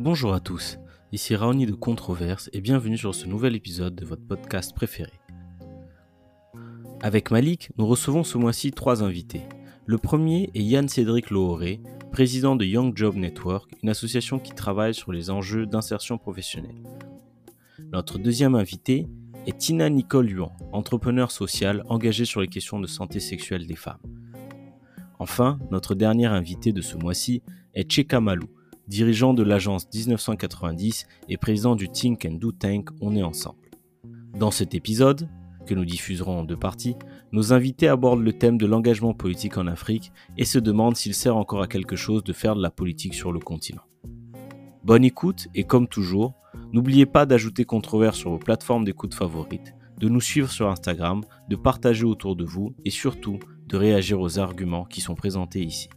Bonjour à tous, ici Raoni de Controverse et bienvenue sur ce nouvel épisode de votre podcast préféré. Avec Malik, nous recevons ce mois-ci trois invités. Le premier est Yann Cédric Lohoré, président de Young Job Network, une association qui travaille sur les enjeux d'insertion professionnelle. Notre deuxième invité est Tina Nicole Luan, entrepreneur social engagée sur les questions de santé sexuelle des femmes. Enfin, notre dernier invité de ce mois-ci est Cheka Malou, dirigeant de l'agence 1990 et président du Think and Do Tank On est ensemble. Dans cet épisode, que nous diffuserons en deux parties, nos invités abordent le thème de l'engagement politique en Afrique et se demandent s'il sert encore à quelque chose de faire de la politique sur le continent. Bonne écoute et comme toujours, n'oubliez pas d'ajouter Controverse sur vos plateformes d'écoute favorites, de nous suivre sur Instagram, de partager autour de vous et surtout de réagir aux arguments qui sont présentés ici.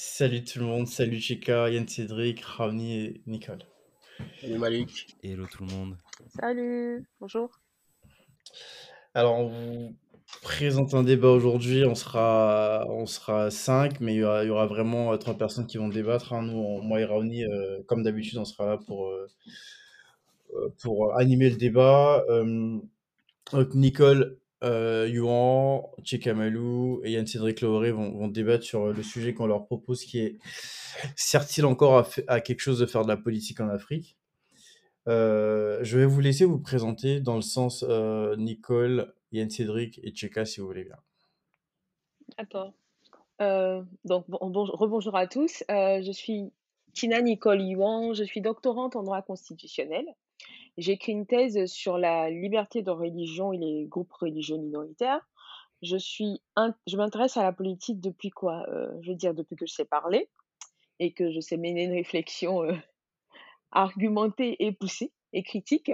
Salut tout le monde, salut Chika, Yann Cédric, Ravni et Nicole. Salut Malik. Hello tout le monde. Salut, bonjour. Alors, on vous présente un débat aujourd'hui. On sera, on sera cinq, mais il y aura, il y aura vraiment euh, trois personnes qui vont débattre. hein. Nous, on- moi et Ravni, euh, comme d'habitude, on sera là pour, euh, euh, pour animer le débat. Euh, donc, Nicole, euh, Yuan, Chekamalou et Yann Cédric Looré vont, débattre sur le sujet qu'on leur propose, qui est sert-il encore à, quelque chose de faire de la politique en Afrique? Euh, Je vais vous laisser vous présenter dans le sens euh, Nicole, Yann Cédric et Cheka, si vous voulez bien. D'accord. Euh, donc, bon, bon- rebonjour à tous. Euh, je suis Tina Nicole Yuan, je suis doctorante en droit constitutionnel. J'ai écrit une thèse sur la liberté de religion et les groupes religieux minoritaires. Je suis, je m'intéresse à la politique depuis quoi? Euh, je veux dire, depuis que je sais parler et que je sais mener une réflexion euh, argumentée et poussée et critique.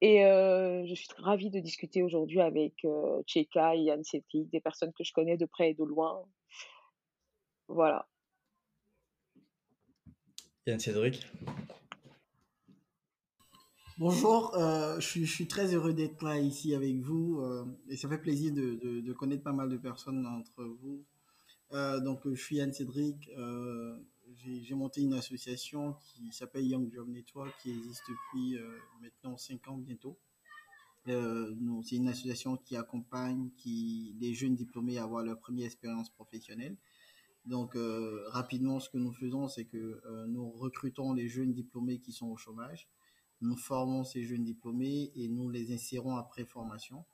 Et euh, je suis ravie de discuter aujourd'hui avec Cheka et Yann Cédric, des personnes que je connais de près et de loin. Voilà. Yann Cédric Bonjour, euh, je, suis, très heureux d'être là ici avec vous euh, et ça fait plaisir de, connaître pas mal de personnes entre vous. Euh, donc, je suis Yann Cédric, j'ai monté une association qui s'appelle Young Job Network qui existe depuis maintenant 5 ans bientôt. C'est une association qui accompagne qui, les jeunes diplômés à avoir leur première expérience professionnelle. Donc, euh, rapidement, ce que nous faisons, c'est que euh, nous recrutons les jeunes diplômés qui sont au chômage. Nous formons ces jeunes diplômés et nous les insérons après formation.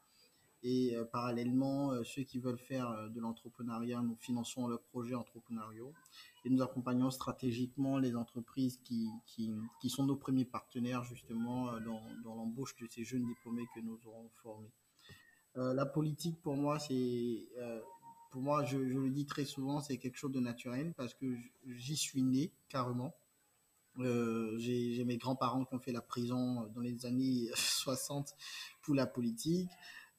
Et euh, parallèlement, ceux qui veulent faire de l'entrepreneuriat, nous finançons leurs projets entrepreneuriaux et nous accompagnons stratégiquement les entreprises qui, qui, qui sont nos premiers partenaires justement dans, dans l'embauche de ces jeunes diplômés que nous aurons formés. La politique, pour moi, c'est, pour moi, je, le dis très souvent, c'est quelque chose de naturel parce que j'y suis né carrément. Euh, j'ai mes grands-parents qui ont fait la prison dans les années 60 pour la politique.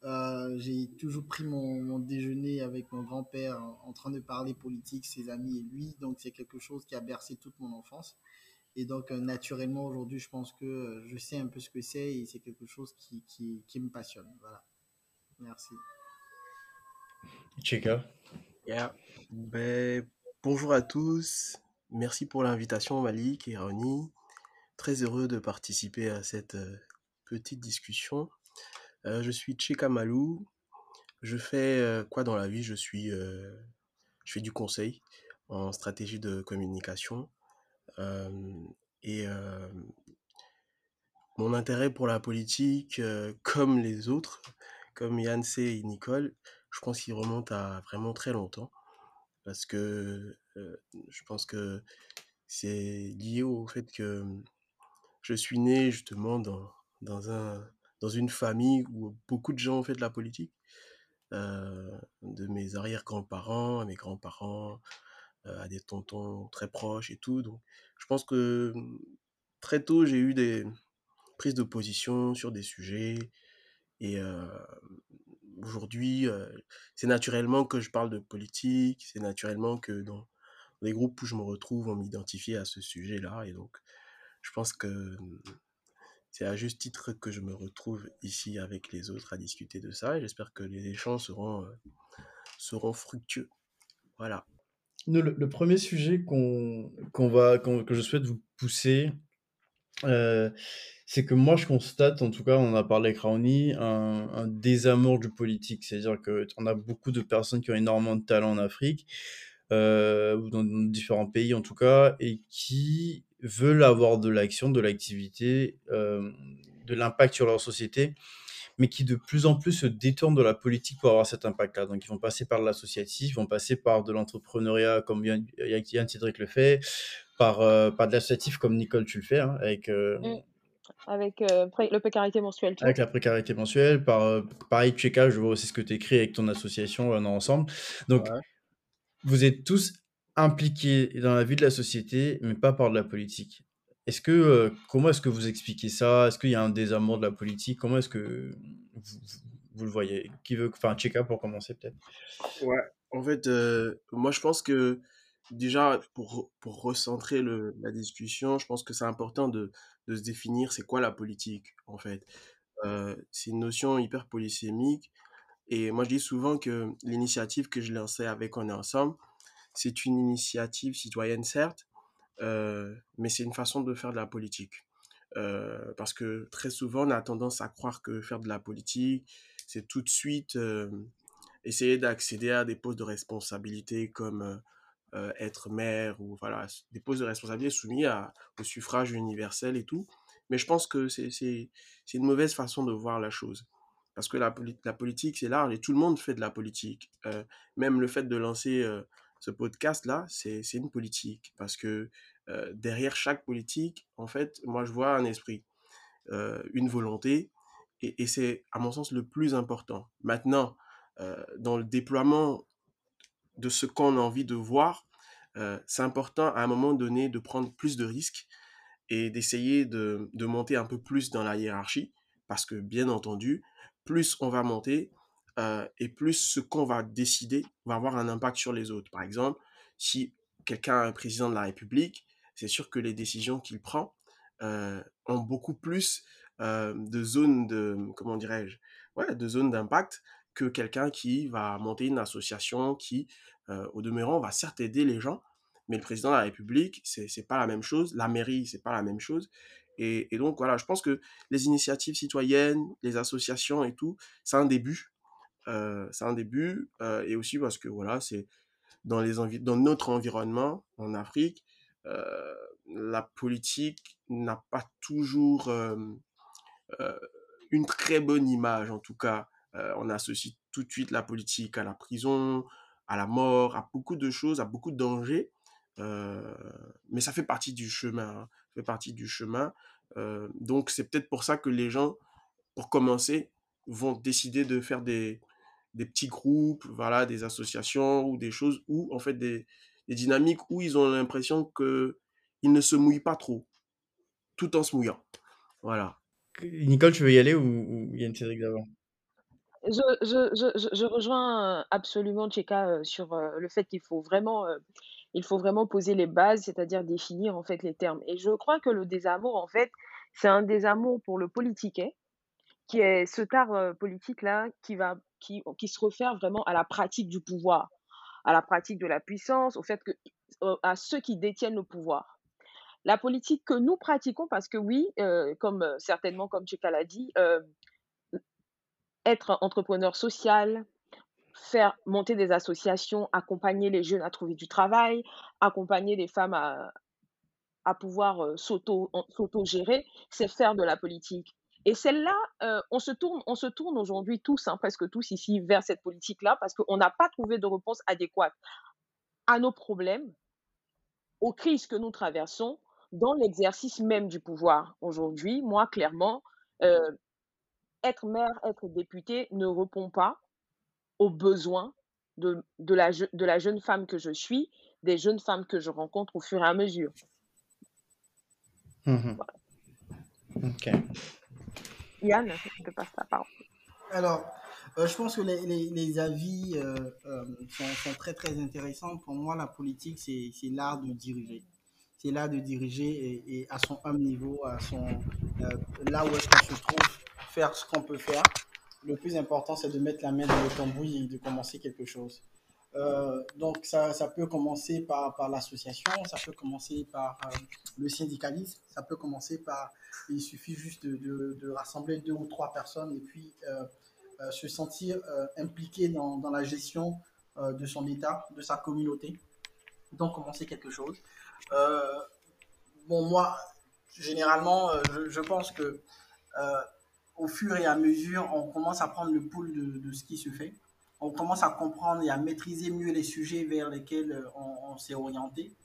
Euh, j'ai toujours pris mon, déjeuner avec mon grand-père en, train de parler politique, ses amis et lui. Donc c'est quelque chose qui a bercé toute mon enfance. Et donc euh, naturellement aujourd'hui, je pense que euh, je sais un peu ce que c'est et c'est quelque chose qui me passionne. Voilà. Merci. Cheka Yeah. Ben, bonjour à tous. Merci pour l'invitation, Malik et Ronnie. Très heureux de participer à cette euh, petite discussion. Euh, je suis Cheka Malou. Je fais euh, quoi dans la vie? Je suis, je fais du conseil en stratégie de communication. Et mon intérêt pour la politique, comme les autres, comme Yann C et Nicole, je pense qu'il remonte à vraiment très longtemps parce que je pense que c'est lié au fait que je suis né justement dans, dans un, dans une famille où beaucoup de gens ont fait de la politique, de mes arrière-grands-parents à mes grands-parents, à des tontons très proches et tout. Donc, je pense que très tôt, j'ai eu des prises de position sur des sujets et aujourd'hui, c'est naturellement que je parle de politique, c'est naturellement que dans les groupes où je me retrouve, on m'identifie à ce sujet-là. Et donc, je pense que c'est à juste titre que je me retrouve ici avec les autres à discuter de ça. Et j'espère que les échanges seront, seront fructueux. Voilà. le, premier sujet qu'on qu'on va, que je souhaite vous pousser, euh, c'est que moi je constate, en tout cas, on a parlé avec Raoni, un, un désamour du politique. C'est-à-dire qu'on a beaucoup de personnes qui ont énormément de talent en Afrique, euh, ou dans, différents pays en tout cas, et qui veulent avoir de l'action, de l'activité, euh, de l'impact sur leur société, mais qui de plus en plus se détournent de la politique pour avoir cet impact-là. Donc, ils vont passer par l'associatif, ils vont passer par de l'entrepreneuriat comme Yann, Yann Cédric le fait, par, euh, par de l'associatif comme Nicole, tu le fais, hein, avec... Euh, mm. Avec euh, le précarité mensuelle. Avec la précarité mensuelle. Par, pareil, Tcheka, je vois aussi ce que tu écris avec ton association on ensemble. Donc, vous êtes tous impliqués dans la vie de la société, mais pas par de la politique. Est-ce que, euh, comment est-ce que vous expliquez ça? Est-ce qu'il y a un désamour de la politique? Comment est-ce que vous, le voyez? Qui veut, enfin, Cheka pour commencer peut-être? Ouais, en fait, euh, moi je pense que déjà pour, pour recentrer le, la discussion, je pense que c'est important de, de, se définir c'est quoi la politique en fait. Euh, c'est une notion hyper polysémique et moi je dis souvent que l'initiative que je lançais avec On est ensemble, c'est une initiative citoyenne certes, mais c'est une façon de faire de la politique. Euh, parce que très souvent, on a tendance à croire que faire de la politique, c'est tout de suite euh, essayer d'accéder à des postes de responsabilité comme être maire ou voilà, des postes de responsabilité soumis au suffrage universel et tout. Mais je pense que c'est une mauvaise façon de voir la chose. Parce que la politique, c'est large et tout le monde fait de la politique. même le fait de lancer ce podcast-là, c'est une politique. Parce que derrière chaque politique, en fait, moi, je vois un esprit, une volonté, et, c'est, à mon sens, le plus important. Maintenant, dans le déploiement de ce qu'on a envie de voir, c'est important à un moment donné de prendre plus de risques et d'essayer de, de, monter un peu plus dans la hiérarchie, parce que, bien entendu, plus on va monter, et plus ce qu'on va décider va avoir un impact sur les autres. Par exemple, si quelqu'un est président de la République, c'est sûr que les décisions qu'il prend euh, ont beaucoup plus euh, de zones de, comment dirais-je, ouais, de zones d'impact que quelqu'un qui va monter une association qui, euh, au demeurant, va certes aider les gens, mais le président de la République, c'est n'est pas la même chose, la mairie, c'est pas la même chose. Et, et, donc, voilà, je pense que les initiatives citoyennes, les associations et tout, c'est un début. C'est un début, et aussi parce que, voilà, c'est dans, les dans notre environnement en Afrique, euh, la politique n'a pas toujours euh, euh, une très bonne image, en tout cas. on associe tout de suite la politique à la prison, à la mort, à beaucoup de choses, à beaucoup de dangers. mais ça fait partie du chemin. Hein. fait partie du chemin. donc c'est peut-être pour ça que les gens, pour commencer, vont décider de faire des, des petits groupes, voilà, des associations ou des choses où en fait des, des dynamiques où ils ont l'impression que ils ne se mouillent pas trop, tout en se mouillant. Voilà. Nicole, tu veux y aller ou, il y a une Cédric d'avant je, je, je, je, rejoins absolument Tcheka euh, sur euh, le fait qu'il faut vraiment, euh, il faut vraiment poser les bases, c'est-à-dire définir en fait les termes. Et je crois que le désamour, en fait, c'est un désamour pour le politique, hein, qui est ce tard politique là qui va, qui, qui se réfère vraiment à la pratique du pouvoir à la pratique de la puissance, au fait que à ceux qui détiennent le pouvoir. La politique que nous pratiquons, parce que oui, euh, comme euh, certainement comme Cheka l'a dit, euh, être entrepreneur social, faire monter des associations, accompagner les jeunes à trouver du travail, accompagner les femmes à, à pouvoir s'auto-gérer, c'est faire de la politique. Et celle-là, euh, on se tourne, on se tourne aujourd'hui tous, hein, presque tous ici, vers cette politique-là, parce qu'on n'a pas trouvé de réponse adéquate à nos problèmes, aux crises que nous traversons, dans l'exercice même du pouvoir. Aujourd'hui, moi, clairement, euh, être maire, être député ne répond pas aux besoins de, de, la, de la jeune femme que je suis, des jeunes femmes que je rencontre au fur et à mesure. Mmh ok. Yann, je te passe la parole. Alors, euh, je pense que les, les, avis euh, euh, sont, très très intéressants. Pour moi, la politique, c'est l'art de diriger. C'est l'art de diriger et, à son humble niveau, à son, là où est-ce qu'on se trouve, faire ce qu'on peut faire. Le plus important, c'est de mettre la main dans le tambouille et de commencer quelque chose. Euh, donc ça, ça, peut commencer par, par l'association, ça peut commencer par euh, le syndicalisme, ça peut commencer par, il suffit juste de, de, rassembler deux ou trois personnes et puis euh, se sentir impliqué dans, dans, la gestion de son État, de sa communauté. Donc commencer quelque chose. bon, moi, généralement, je, je, pense que au fur et à mesure, on commence à prendre le pouls de, de ce qui se fait on commence à comprendre et à maîtriser mieux les sujets vers lesquels euh, on, s'est orienté.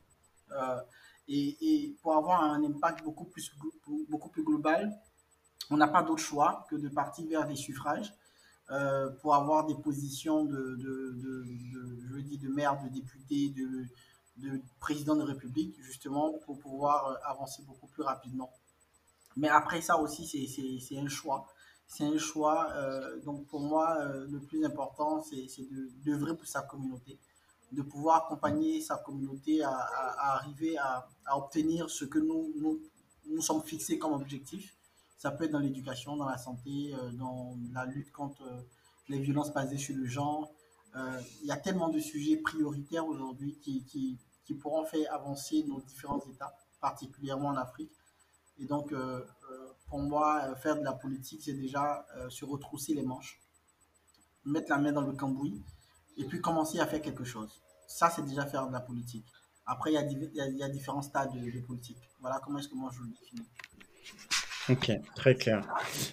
Euh, et, pour avoir un impact beaucoup plus, beaucoup plus global, on n'a pas d'autre choix que de partir vers des suffrages euh, pour avoir des positions de, de, de, je de maire, de député, de, de président de République, justement, pour pouvoir avancer beaucoup plus rapidement. Mais après ça aussi, c'est un choix c'est un choix. Euh, donc pour moi, euh, le plus important, c'est de d'œuvrer pour sa communauté, de pouvoir accompagner sa communauté à, à, arriver à, à, obtenir ce que nous, nous, nous sommes fixés comme objectif. Ça peut être dans l'éducation, dans la santé, euh, dans la lutte contre les violences basées sur le genre. Il y a tellement de sujets prioritaires aujourd'hui qui, qui, qui pourront faire avancer nos différents États, particulièrement en Afrique. Et donc, euh, euh, pour moi, euh, faire de la politique, c'est déjà se retrousser les manches, mettre la main dans le cambouis et puis commencer à faire quelque chose. Ça, c'est déjà faire de la politique. Après, il y a, différents stades de, de, politique. Voilà comment est-ce que moi je le définis. Ok, très clair.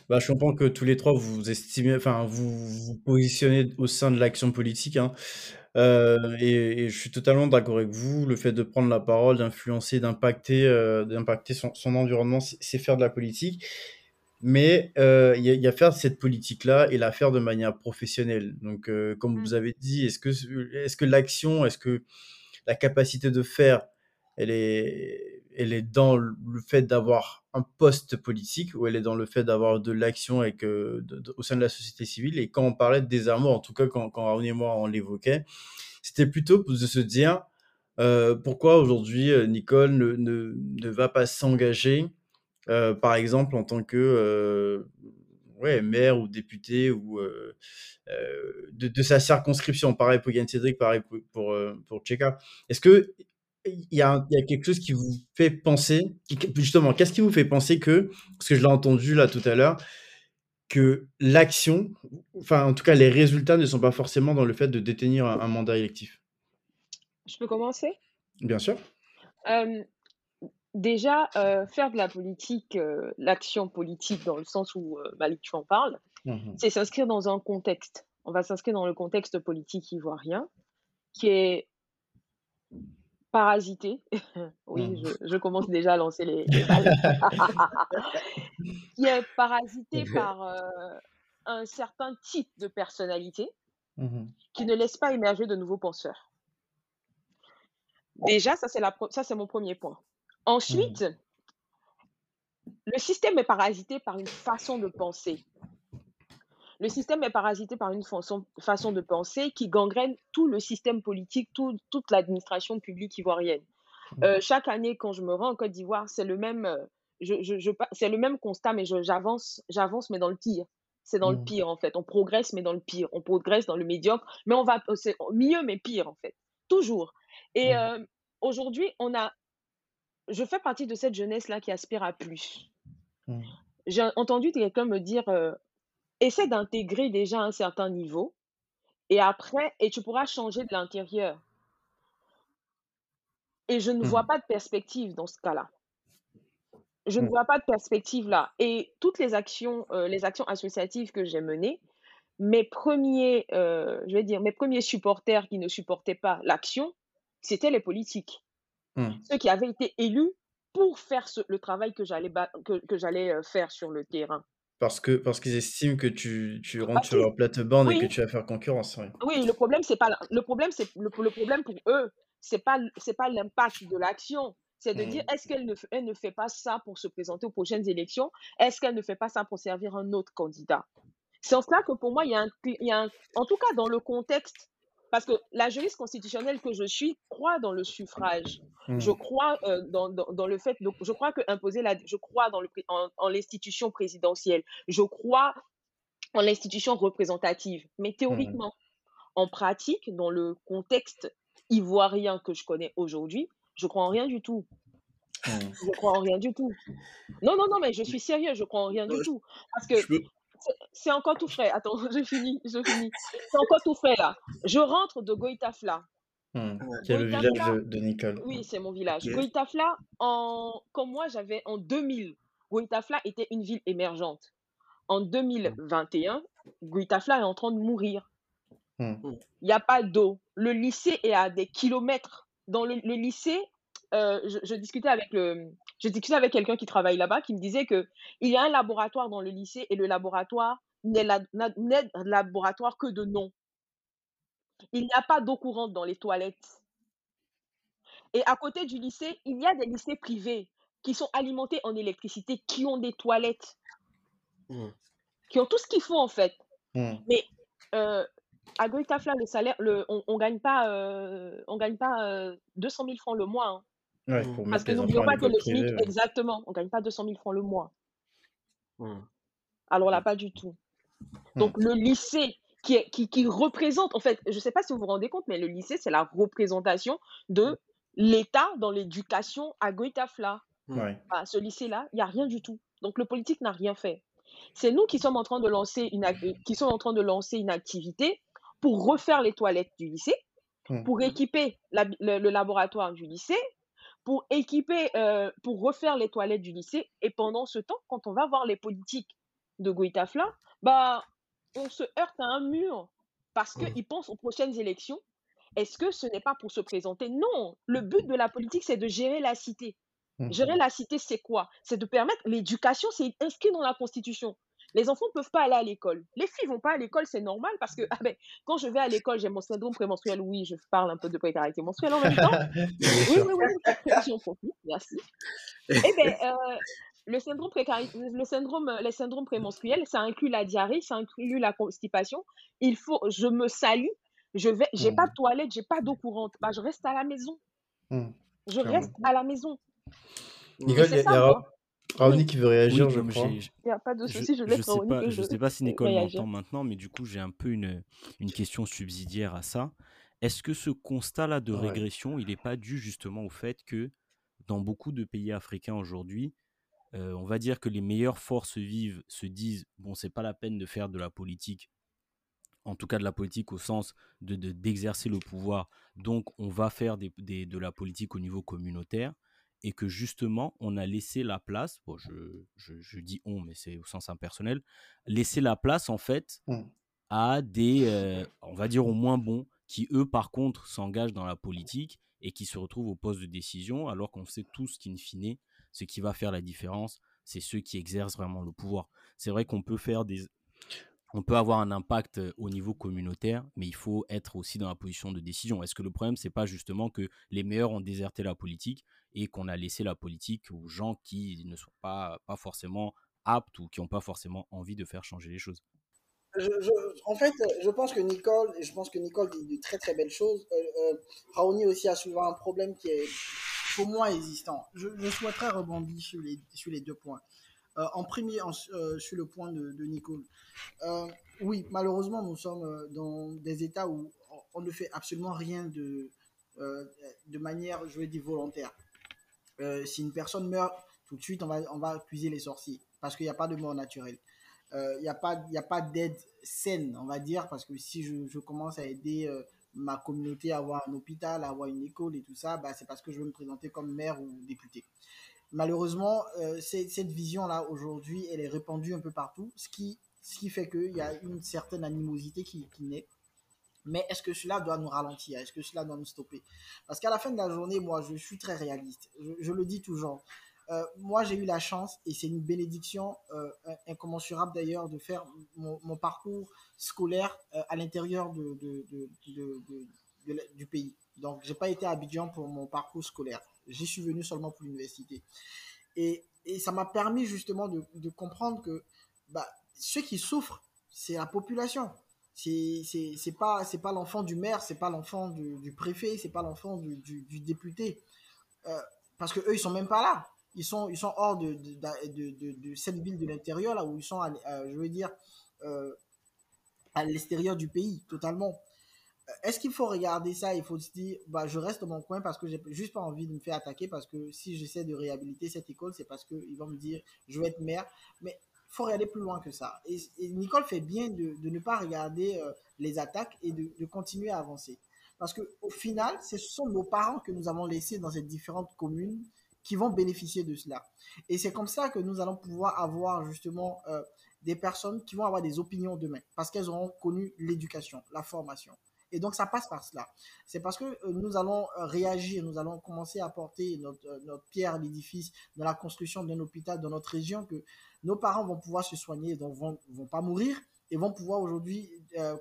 Bah, je comprends que tous les trois, vous estimez, enfin, vous vous positionnez au sein de l'action politique. Hein. Euh, et, et, je suis totalement d'accord avec vous. Le fait de prendre la parole, d'influencer, d'impacter, euh, d'impacter son, son, environnement, c'est faire de la politique. Mais euh, il y, a, y, a faire cette politique-là et la faire de manière professionnelle. Donc, euh, comme vous avez dit, est-ce que, est-ce que l'action, est-ce que la capacité de faire, elle est, elle est dans le fait d'avoir un poste politique ou elle est dans le fait d'avoir de l'action avec, au sein de la société civile. Et quand on parlait de désarmement, en tout cas quand, quand et moi on l'évoquait, c'était plutôt de se dire euh, pourquoi aujourd'hui euh, Nicole ne, ne, ne, va pas s'engager, euh, par exemple en tant que ouais, maire ou député ou de, sa circonscription. Pareil pour Yann Cédric, pareil pour, pour, pour. Est-ce que il y, a, il y a quelque chose qui vous fait penser, justement, qu'est-ce qui vous fait penser que, parce que je l'ai entendu là tout à l'heure, que l'action, enfin en tout cas les résultats ne sont pas forcément dans le fait de détenir un, un mandat électif? Je peux commencer? Bien sûr. Euh, déjà, euh, faire de la politique, euh, l'action politique dans le sens où Malik tu en parles, mmh. c'est s'inscrire dans un contexte. On va s'inscrire dans le contexte politique ivoirien qui est parasité. oui, mmh. je, je, commence déjà à lancer les, les balles. qui est parasité par euh, un certain type de personnalité mmh. qui ne laisse pas émerger de nouveaux penseurs. Déjà, ça c'est, la, ça, c'est mon premier point. Ensuite, mmh. le système est parasité par une façon de penser. Le système est parasité par une façon, façon de penser qui gangrène tout le système politique, tout, toute l'administration publique ivoirienne. Mmh. Euh, chaque année, quand je me rends en Côte d'Ivoire, c'est le même, euh, je, je, je, c'est le même constat, mais j'avance, j'avance, mais dans le pire. C'est dans mmh. le pire, en fait. On progresse, mais dans le pire. On progresse dans le médiocre, mais on va, c'est mieux, mais pire, en fait. Toujours. Et mmh. euh, aujourd'hui, on a, je fais partie de cette jeunesse-là qui aspire à plus. J'ai entendu quelqu'un me dire, euh, essaie d'intégrer déjà un certain niveau et après, et tu pourras changer de l'intérieur. Et je ne mmh. vois pas de perspective dans ce cas-là. Je mmh. ne vois pas de perspective là. Et toutes les actions, euh, les actions associatives que j'ai menées, mes premiers, euh, je vais dire, mes premiers supporters qui ne supportaient pas l'action, c'était les politiques. Mmh. Ceux qui avaient été élus pour faire ce, le travail que j'allais que, que j'allais euh, faire sur le terrain. Parce que parce qu'ils estiment que tu, tu rentres sur leur plate-bande oui. et que tu vas faire concurrence. Oui, oui le problème c'est pas le problème c'est le, le, problème pour eux c'est pas c'est pas l'impact de l'action c'est de mmh. dire est-ce qu'elle ne elle ne fait pas ça pour se présenter aux prochaines élections? Est-ce qu'elle ne fait pas ça pour servir un autre candidat? C'est en cela que pour moi il y a un, il y a un en tout cas dans le contexte parce que la juriste constitutionnelle que je suis croit dans le suffrage. Mmh. Je crois euh, dans, dans, dans, le fait, donc je crois que imposer la, je crois dans le, en, en l'institution présidentielle. Je crois en l'institution représentative. Mais théoriquement, mmh. En pratique, dans le contexte ivoirien que je connais aujourd'hui, je crois en rien du tout. Hmm. Je crois en rien du tout. Non, non, non, mais je suis sérieux, je crois en rien du tout. Parce que Je peux... c'est encore tout frais. Attends, je finis, je finis. C'est encore tout frais là. Je rentre de Goïtafla. Hmm. Ouais. Qui est le village de, de Nicole. oui, c'est mon village. Ok. Goïtafla, en... comme moi, j'avais en 2000, Goïtafla était une ville émergente. En 2021, Goïtafla est en train de mourir. Hmm. Il n'y a pas d'eau. Le lycée est à des kilomètres. Dans le, le lycée, euh, je, je discutais avec le, je discutais avec quelqu'un qui travaille là-bas, qui me disait que il y a un laboratoire dans le lycée et le laboratoire n'est la- laboratoire que de nom. Il n'y a pas d'eau courante dans les toilettes. Et à côté du lycée, il y a des lycées privés qui sont alimentés en électricité, qui ont des toilettes, Hmm. qui ont tout ce qu'il faut en fait. Hmm. Mais euh, à Goïtafla, le salaire, le, on, on gagne pas, euh, on gagne pas euh, 200 000 francs le mois. hein. Ouais, pour Parce que n'oublions pas que le SMIC, privée. ouais. exactement, on gagne pas 200 000 francs le mois. Hmm. Alors là, pas du tout. Donc le lycée qui, est- qui, qui représente, en fait, je ne sais pas si vous vous rendez compte, mais le lycée, c'est la représentation de l'État dans l'éducation à Goïtafla. Ouais. à ce lycée-là, il n'y a rien du tout. Donc le politique n'a rien fait. C'est nous qui sommes en train de lancer une, ac- qui sommes en train de lancer une activité pour refaire les toilettes du lycée, pour équiper la- le, le laboratoire du lycée, pour équiper, euh, pour refaire les toilettes du lycée. Et pendant ce temps, quand on va voir les politiques de Goïtafla, bah, on se heurte à un mur parce Mhm. qu'ils pensent aux prochaines élections. Est-ce que ce n'est pas pour se présenter? Non, le but de la politique, c'est de gérer la cité. Hmm. Gérer la cité, c'est quoi? C'est de permettre l'éducation, c'est inscrit dans la Constitution. Les enfants ne peuvent pas aller à l'école. Les filles vont pas à l'école, c'est normal parce que ah ben, quand je vais à l'école, j'ai mon syndrome prémenstruel. Oui, je parle un peu de précarité menstruelle en même temps. Oui, oui, oui, j'en profite, merci. Eh ben, euh, le syndrome précari- le syndrome, les syndromes prémenstruels, ça inclut la diarrhée, ça inclut la constipation. Il faut, je me salue, je vais, j'ai pas de toilette, j'ai pas d'eau courante. Bah, je reste à la maison. Hmm. Je reste à la maison. Nicole, il y a, ça, Raoni qui veut réagir, Oui, je crois. Il n'y a pas de souci, je je laisse sais Raoni pas, que je je sais pas si Nicole m'entend maintenant, mais du coup, j'ai un peu une, une question subsidiaire à ça. Est-ce que ce constat-là de Ouais. régression, il n'est pas dû justement au fait que dans beaucoup de pays africains aujourd'hui, euh, on va dire que les meilleures forces vives se disent bon, c'est pas la peine de faire de la politique, en tout cas de la politique au sens de de- d'exercer le pouvoir, donc on va faire des- des- de la politique au niveau communautaire, et que justement on a laissé la place, bon, je, je, je dis on, mais c'est au sens impersonnel, laisser la place en fait Hmm. à des, euh, on va dire, au moins bons, qui eux, par contre, s'engagent dans la politique et qui se retrouvent au poste de décision, alors qu'on sait tous qu'in fine, ce qui va faire la différence, c'est ceux qui exercent vraiment le pouvoir. C'est vrai qu'on peut faire des... On peut avoir un impact au niveau communautaire, mais il faut être aussi dans la position de décision. Est-ce que le problème, c'est pas justement que les meilleurs ont déserté la politique et qu'on a laissé la politique aux gens qui ne sont pas, pas forcément aptes ou qui n'ont pas forcément envie de faire changer les choses? En fait, je pense que Nicole, je pense que Nicole dit de très très belles choses. Euh, euh, Raoni aussi a souvent un problème qui est pour moi existant. Je, je souhaiterais rebondir sur les, sur les deux points. Euh, en premier, euh, sur le point de, Nicole. Euh, oui, malheureusement, nous sommes dans des États où on, ne fait absolument rien de, de manière, je veux dire, volontaire. Si une personne meurt, tout de suite, on va, on va les sorciers parce qu'il n'y a pas de mort naturelle il n'y a pas, y a pas d'aide saine, on va dire, parce que si je, commence à aider ma communauté à avoir un hôpital, à avoir une école et tout ça, bah, c'est parce que je veux me présenter comme maire ou député. Malheureusement, euh, cette vision-là, aujourd'hui, elle est répandue un peu partout, ce qui, ce qui fait qu'il y a une certaine animosité qui, naît. Mais est-ce que cela doit nous ralentir? Est-ce que cela doit nous stopper? Parce qu'à la fin de la journée, moi, je suis très réaliste. Je, le dis toujours. Euh, moi, j'ai eu la chance, et c'est une bénédiction euh, incommensurable d'ailleurs, de faire mon, parcours scolaire à l'intérieur de, du pays. Donc, j'ai pas été à Abidjan pour mon parcours scolaire. J'y suis venu seulement pour l'université. Et, et ça m'a permis justement de, de comprendre que bah, ceux qui souffrent, c'est la population. C'est pas, pas l'enfant du maire, c'est pas l'enfant du, du préfet, c'est pas l'enfant du, du, député. Euh, parce que eux, ils sont même pas là. Ils sont, ils sont hors de, de, de, cette ville de l'intérieur, là où ils sont, à- je veux dire, euh, à l'extérieur du pays, totalement. Est-ce qu'il faut regarder ça? Il faut se dire, bah, je reste dans mon coin parce que j'ai juste pas envie de me faire attaquer parce que si j'essaie de réhabiliter cette école, c'est parce qu'ils vont me dire, je vais être maire. Mais il faut regarder plus loin que ça. Et, Nicole fait bien de, ne pas regarder euh, les attaques et de, continuer à avancer. Parce que au final, ce sont nos parents que nous avons laissés dans ces différentes communes qui vont bénéficier de cela. Et c'est comme ça que nous allons pouvoir avoir justement euh, des personnes qui vont avoir des opinions demain parce qu'elles auront connu l'éducation, la formation. Et donc, ça passe par cela. C'est parce que euh, nous allons euh, réagir, nous allons commencer à porter notre, euh, notre pierre à l'édifice dans la construction d'un hôpital dans notre région que nos parents vont pouvoir se soigner, donc vont, vont pas mourir et vont pouvoir aujourd'hui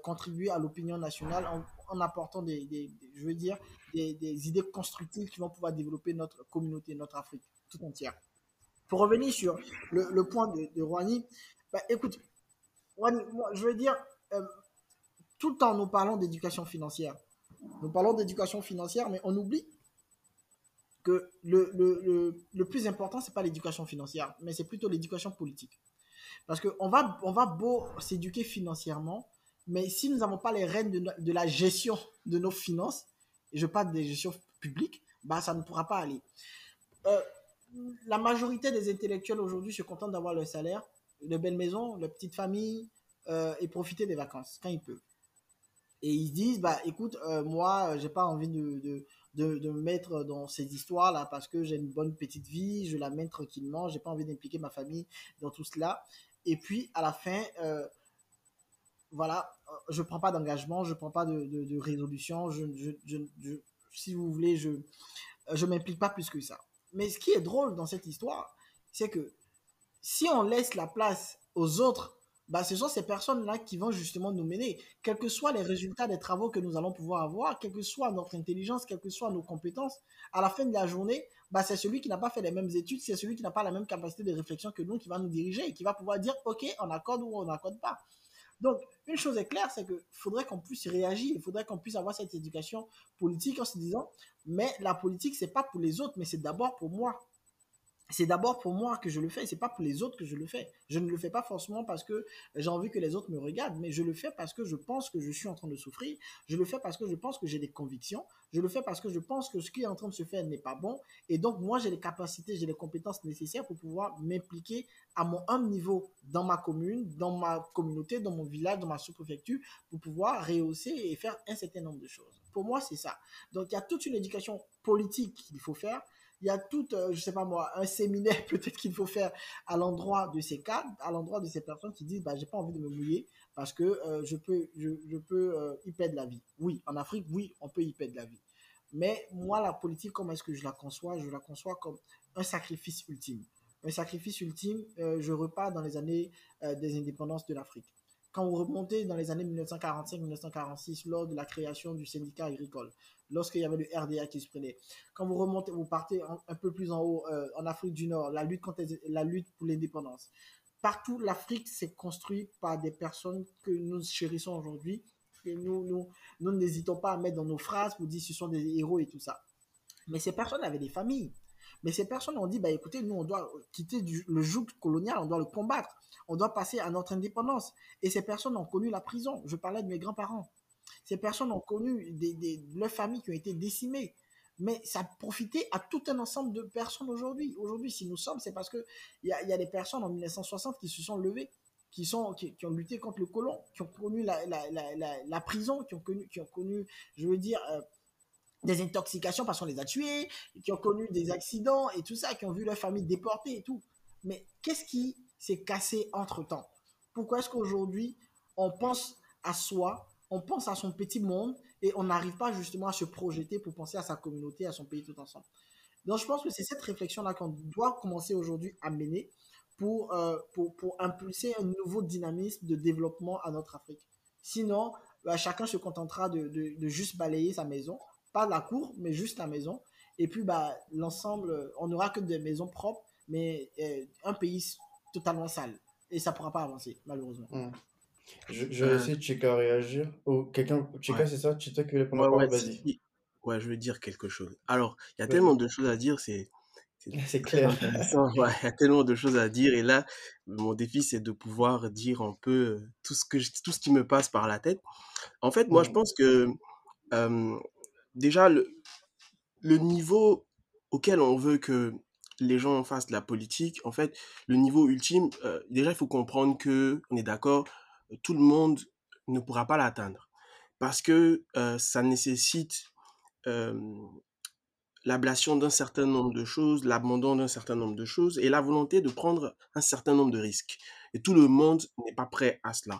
contribuer à l'opinion nationale en, apportant des, des, je veux dire, des, idées constructives qui vont pouvoir développer notre communauté, notre Afrique tout entière. Pour revenir sur le, le point de, de Rouhani, bah, écoute, Rouhani, moi, je veux dire, tout le temps nous parlons d'éducation financière. Nous parlons d'éducation financière, mais on oublie que le, le, le, plus important, c'est pas l'éducation financière, mais c'est plutôt l'éducation politique. Parce qu'on va, on va beau s'éduquer financièrement, mais si nous n'avons pas les rênes de, de, la gestion de nos finances, et je parle des gestions publiques, bah, ça ne pourra pas aller. Euh, la majorité des intellectuels aujourd'hui se contentent d'avoir leur salaire, de belles maisons, leur petite famille, euh, et profiter des vacances quand ils peuvent et ils se disent bah écoute euh, moi j'ai pas envie de, de, de, me mettre dans ces histoires là parce que j'ai une bonne petite vie je la mène tranquillement j'ai pas envie d'impliquer ma famille dans tout cela. Et puis à la fin euh, voilà euh, je prends pas d'engagement je prends pas de, de, résolution je, je, si vous voulez je je m'implique pas plus que ça. Mais ce qui est drôle dans cette histoire c'est que si on laisse la place aux autres bah, ce sont ces personnes-là qui vont justement nous mener. Quels que soient les résultats des travaux que nous allons pouvoir avoir, quelle que soit notre intelligence, quelles que soient nos compétences, à la fin de la journée, bah, c'est celui qui n'a pas fait les mêmes études, c'est celui qui n'a pas la même capacité de réflexion que nous qui va nous diriger et qui va pouvoir dire, OK, on accorde ou on n'accorde pas. Donc, une chose est claire, c'est qu'il faudrait qu'on puisse réagir, il faudrait qu'on puisse avoir cette éducation politique en se disant, mais la politique, c'est pas pour les autres, mais c'est d'abord pour moi c'est d'abord pour moi que je le fais, c'est pas pour les autres que je le fais. Je ne le fais pas forcément parce que j'ai envie que les autres me regardent, mais je le fais parce que je pense que je suis en train de souffrir, je le fais parce que je pense que j'ai des convictions, je le fais parce que je pense que ce qui est en train de se faire n'est pas bon, et donc moi j'ai les capacités, j'ai les compétences nécessaires pour pouvoir m'impliquer à mon un niveau dans ma commune, dans ma communauté, dans mon village, dans ma sous-préfecture, pour pouvoir rehausser et faire un certain nombre de choses. Pour moi, c'est ça. Donc il y a toute une éducation politique qu'il faut faire, il y a tout, euh, je sais pas moi, un séminaire peut-être qu'il faut faire à l'endroit de ces cas, à l'endroit de ces personnes qui disent, bah, j'ai pas envie de me mouiller parce que euh, je peux, je, peux euh, y perdre la vie. Oui, en Afrique, oui, on peut y perdre la vie. Mais moi, la politique, comment est-ce que je la conçois? Je la conçois comme un sacrifice ultime. Un sacrifice ultime, je repars dans les années des indépendances de l'Afrique quand vous remontez dans les années 1945-1946, lors de la création du syndicat agricole, lorsqu'il y avait le RDA qui se prenait, quand vous remontez, vous partez un peu plus en haut, euh, en Afrique du Nord, la lutte, contre, la lutte pour l'indépendance. Partout, l'Afrique s'est construite par des personnes que nous chérissons aujourd'hui, que nous, n'hésitons pas à mettre dans nos phrases pour dire ce sont des héros et tout ça. Mais ces personnes avaient des familles. Mais ces personnes ont dit, bah écoutez, nous, on doit quitter le joug colonial, on doit le combattre on doit passer à notre indépendance. Et ces personnes ont connu la prison. Je parlais de mes grands-parents. Ces personnes ont connu des, leurs familles qui ont été décimées. Mais ça a profité à tout un ensemble de personnes aujourd'hui. Aujourd'hui, si nous sommes, c'est parce qu'il y a, y a des personnes en 1960 qui se sont levées, qui, sont, qui, ont lutté contre le colon, qui ont connu la, prison, qui ont connu, qui ont connu je veux dire, euh, des intoxications parce qu'on les a tués, qui ont connu des accidents et tout ça, qui ont vu leur famille déportée et tout. Mais qu'est-ce qui s'est cassé entre-temps? Pourquoi est-ce qu'aujourd'hui, on pense à soi, on pense à son petit monde et on n'arrive pas justement à se projeter pour penser à sa communauté, à son pays tout ensemble. Donc je pense que c'est cette réflexion-là qu'on doit commencer aujourd'hui à mener pour, euh, pour, pour, impulser un nouveau dynamisme de développement à notre Afrique. Sinon, bah, chacun se contentera de, de, juste balayer sa maison, pas la cour, mais juste la maison. Et puis bah, l'ensemble, on n'aura que des maisons propres, mais euh, un pays totalement sale. Et ça pourra pas avancer, malheureusement. Hmm. Je, je, vais euh. essayer de Chika réagir. Oh, quelqu'un, Chika, c'est ça? Chika qui voulait prendre la parole Vas-y. Ouais, je veux dire quelque chose. Alors, il y a tellement de choses à dire, c'est. C'est clair. Il y a tellement de choses à dire. Et là, mon défi, c'est de pouvoir dire un peu tout ce, que tout ce qui me passe par la tête. En fait, moi, je pense que déjà, le, le niveau auquel on veut que les gens fassent de la politique, en fait, le niveau ultime, déjà, il faut comprendre que, on est d'accord, tout le monde ne pourra pas l'atteindre. Parce que ça nécessite l'ablation d'un certain nombre de choses, l'abandon d'un certain nombre de choses et la volonté de prendre un certain nombre de risques. Et tout le monde n'est pas prêt à cela.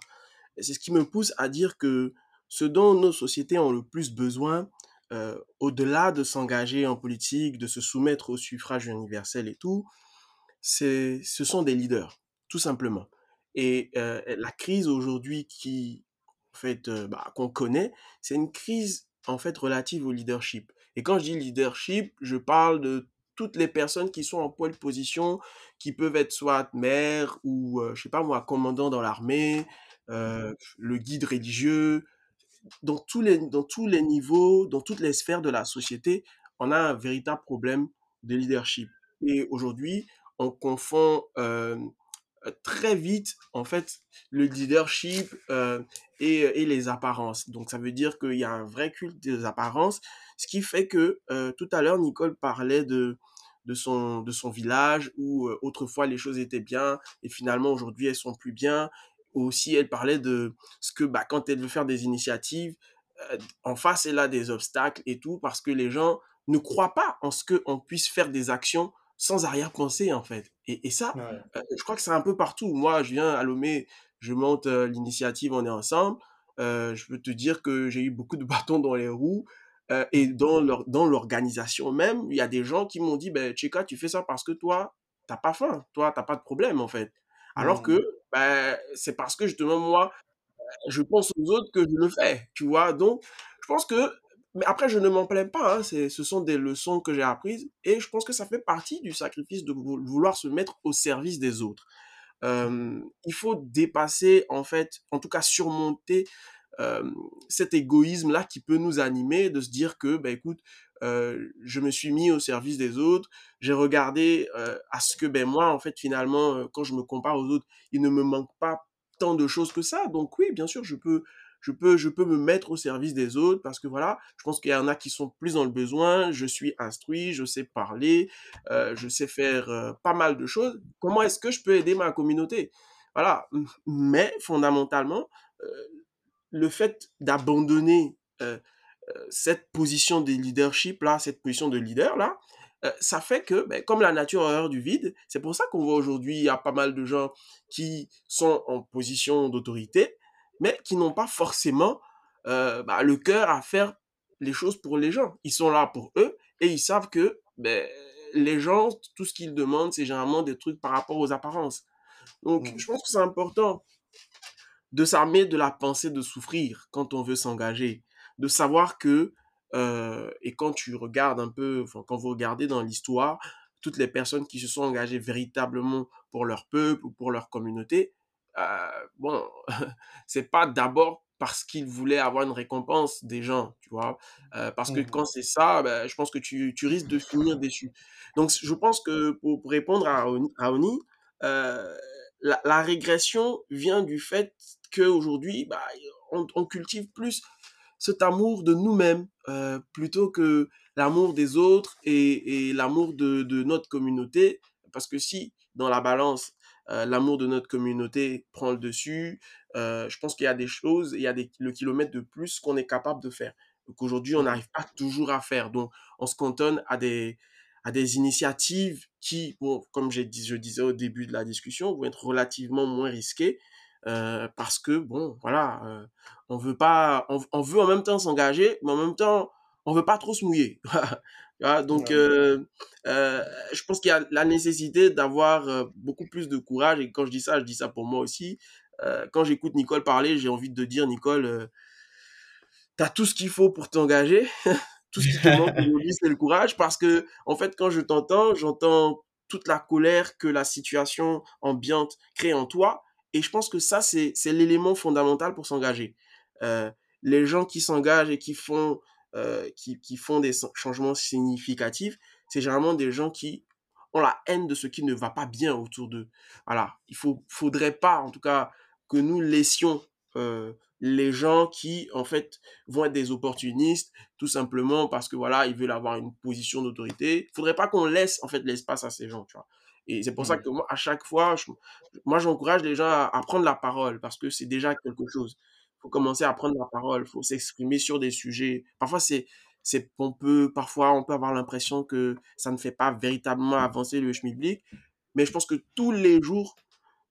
C'est ce qui me pousse à dire que ce dont nos sociétés ont le plus besoin, euh, au-delà de s'engager en politique, de se soumettre au suffrage universel et tout, c'est, ce sont des leaders, tout simplement. Et euh, la crise aujourd'hui qui, en fait, euh, bah, qu'on connaît, c'est une crise en fait relative au leadership. Et quand je dis leadership, je parle de toutes les personnes qui sont en pole position, qui peuvent être soit maire ou, je sais pas moi, commandant dans l'armée, le guide religieux, dans tous, les, dans tous les niveaux, dans toutes les sphères de la société, on a un véritable problème de leadership. Et aujourd'hui, on confond euh, très vite, en fait, le leadership euh, et, et, les apparences. Donc, ça veut dire qu'il y a un vrai culte des apparences, ce qui fait que euh, tout à l'heure, Nicole parlait de, de, son, de son village où euh, autrefois les choses étaient bien et finalement aujourd'hui elles sont plus bien aussi elle parlait de ce que bah, quand elle veut faire des initiatives, euh, en face elle a des obstacles et tout parce que les gens ne croient pas en ce qu'on puisse faire des actions sans arrière-pensée en fait. Et, et ça, euh, je crois que c'est un peu partout. Moi, je viens à Lomé, je monte euh, l'initiative On est ensemble. je peux te dire que j'ai eu beaucoup de bâtons dans les roues. et dans leur dans l'organisation même, il y a des gens qui m'ont dit, ben, Cheka, tu fais ça parce que toi, t'as pas faim, toi, t'as pas de problème en fait. Alors que ben, c'est parce que justement, moi, je pense aux autres que je le fais, tu vois? Donc, je pense que, mais après, je ne m'en plains pas, hein, ce sont des leçons que j'ai apprises, et je pense que ça fait partie du sacrifice de vouloir se mettre au service des autres. Euh, il faut dépasser, en fait, en tout cas surmonter euh, cet égoïsme-là qui peut nous animer, de se dire que, ben écoute, euh, je me suis mis au service des autres, j'ai regardé à ce que ben moi en fait finalement quand je me compare aux autres, il ne me manque pas tant de choses que ça. Donc oui, bien sûr, je peux je peux je peux me mettre au service des autres parce que voilà, je pense qu'il y en a qui sont plus dans le besoin, je suis instruit, je sais parler, je sais faire pas mal de choses. Comment est-ce que je peux aider ma communauté? Voilà, mais fondamentalement le fait d'abandonner cette position de leadership là, cette position de leader là, euh, ça fait que, ben, comme la nature a horreur du vide, c'est pour ça qu'on voit aujourd'hui, il y a pas mal de gens qui sont en position d'autorité, mais qui n'ont pas forcément euh, bah, le cœur à faire les choses pour les gens. Ils sont là pour eux et ils savent que ben, les gens, tout ce qu'ils demandent, c'est généralement des trucs par rapport aux apparences. Donc, mmh. je pense que c'est important de s'armer de la pensée de souffrir quand on veut s'engager de savoir que, euh, et quand tu regardes un peu, enfin, quand vous regardez dans l'histoire, toutes les personnes qui se sont engagées véritablement pour leur peuple ou pour leur communauté, euh, bon, c'est pas d'abord parce qu'ils voulaient avoir une récompense des gens, tu vois? Euh, parce que mmh. quand c'est ça, ben, je pense que tu, tu, risques de finir déçu. Donc, je pense que pour, pour répondre à, à Oni, euh, la, la, régression vient du fait qu'aujourd'hui, bah, on, on, cultive plus cet amour de nous-mêmes euh, plutôt que l'amour des autres et, et l'amour de, de, notre communauté. Parce que si dans la balance, euh, l'amour de notre communauté prend le dessus, euh, je pense qu'il y a des choses, il y a des, le kilomètre de plus qu'on est capable de faire. Donc aujourd'hui, on n'arrive pas toujours à faire. Donc on se cantonne à des, à des initiatives qui, bon, comme je disais au début de la discussion, vont être relativement moins risquées, euh, parce que bon, voilà, euh, on veut pas, on, on, veut en même temps s'engager, mais en même temps, on veut pas trop se mouiller. Donc, euh, euh, je pense qu'il y a la nécessité d'avoir euh, beaucoup plus de courage. Et quand je dis ça, je dis ça pour moi aussi. quand j'écoute Nicole parler, j'ai envie de dire, Nicole, tu as tout ce qu'il faut pour t'engager. tout ce qui te manque aujourd'hui, c'est le courage. Parce que, en fait, quand je t'entends, j'entends toute la colère que la situation ambiante crée en toi. Et je pense que ça, c'est l'élément fondamental pour s'engager. Les gens qui s'engagent et qui font, euh, qui, qui font des changements significatifs, c'est généralement des gens qui ont la haine de ce qui ne va pas bien autour d'eux. Voilà, il faut, faudrait pas, en tout cas, que nous laissions euh, les gens qui, en fait, vont être des opportunistes, tout simplement parce que, voilà, ils veulent avoir une position d'autorité. Il faudrait pas qu'on laisse, en fait, l'espace à ces gens, tu vois. Et c'est pour ça que moi, à chaque fois, je- moi, j'encourage les gens à, à prendre la parole parce que c'est déjà quelque chose. Il faut commencer à prendre la parole, il faut s'exprimer sur des sujets. Parfois, c'est, c'est, on peut, parfois, on peut avoir l'impression que ça ne fait pas véritablement avancer le schmilblick, mais je pense que tous les jours,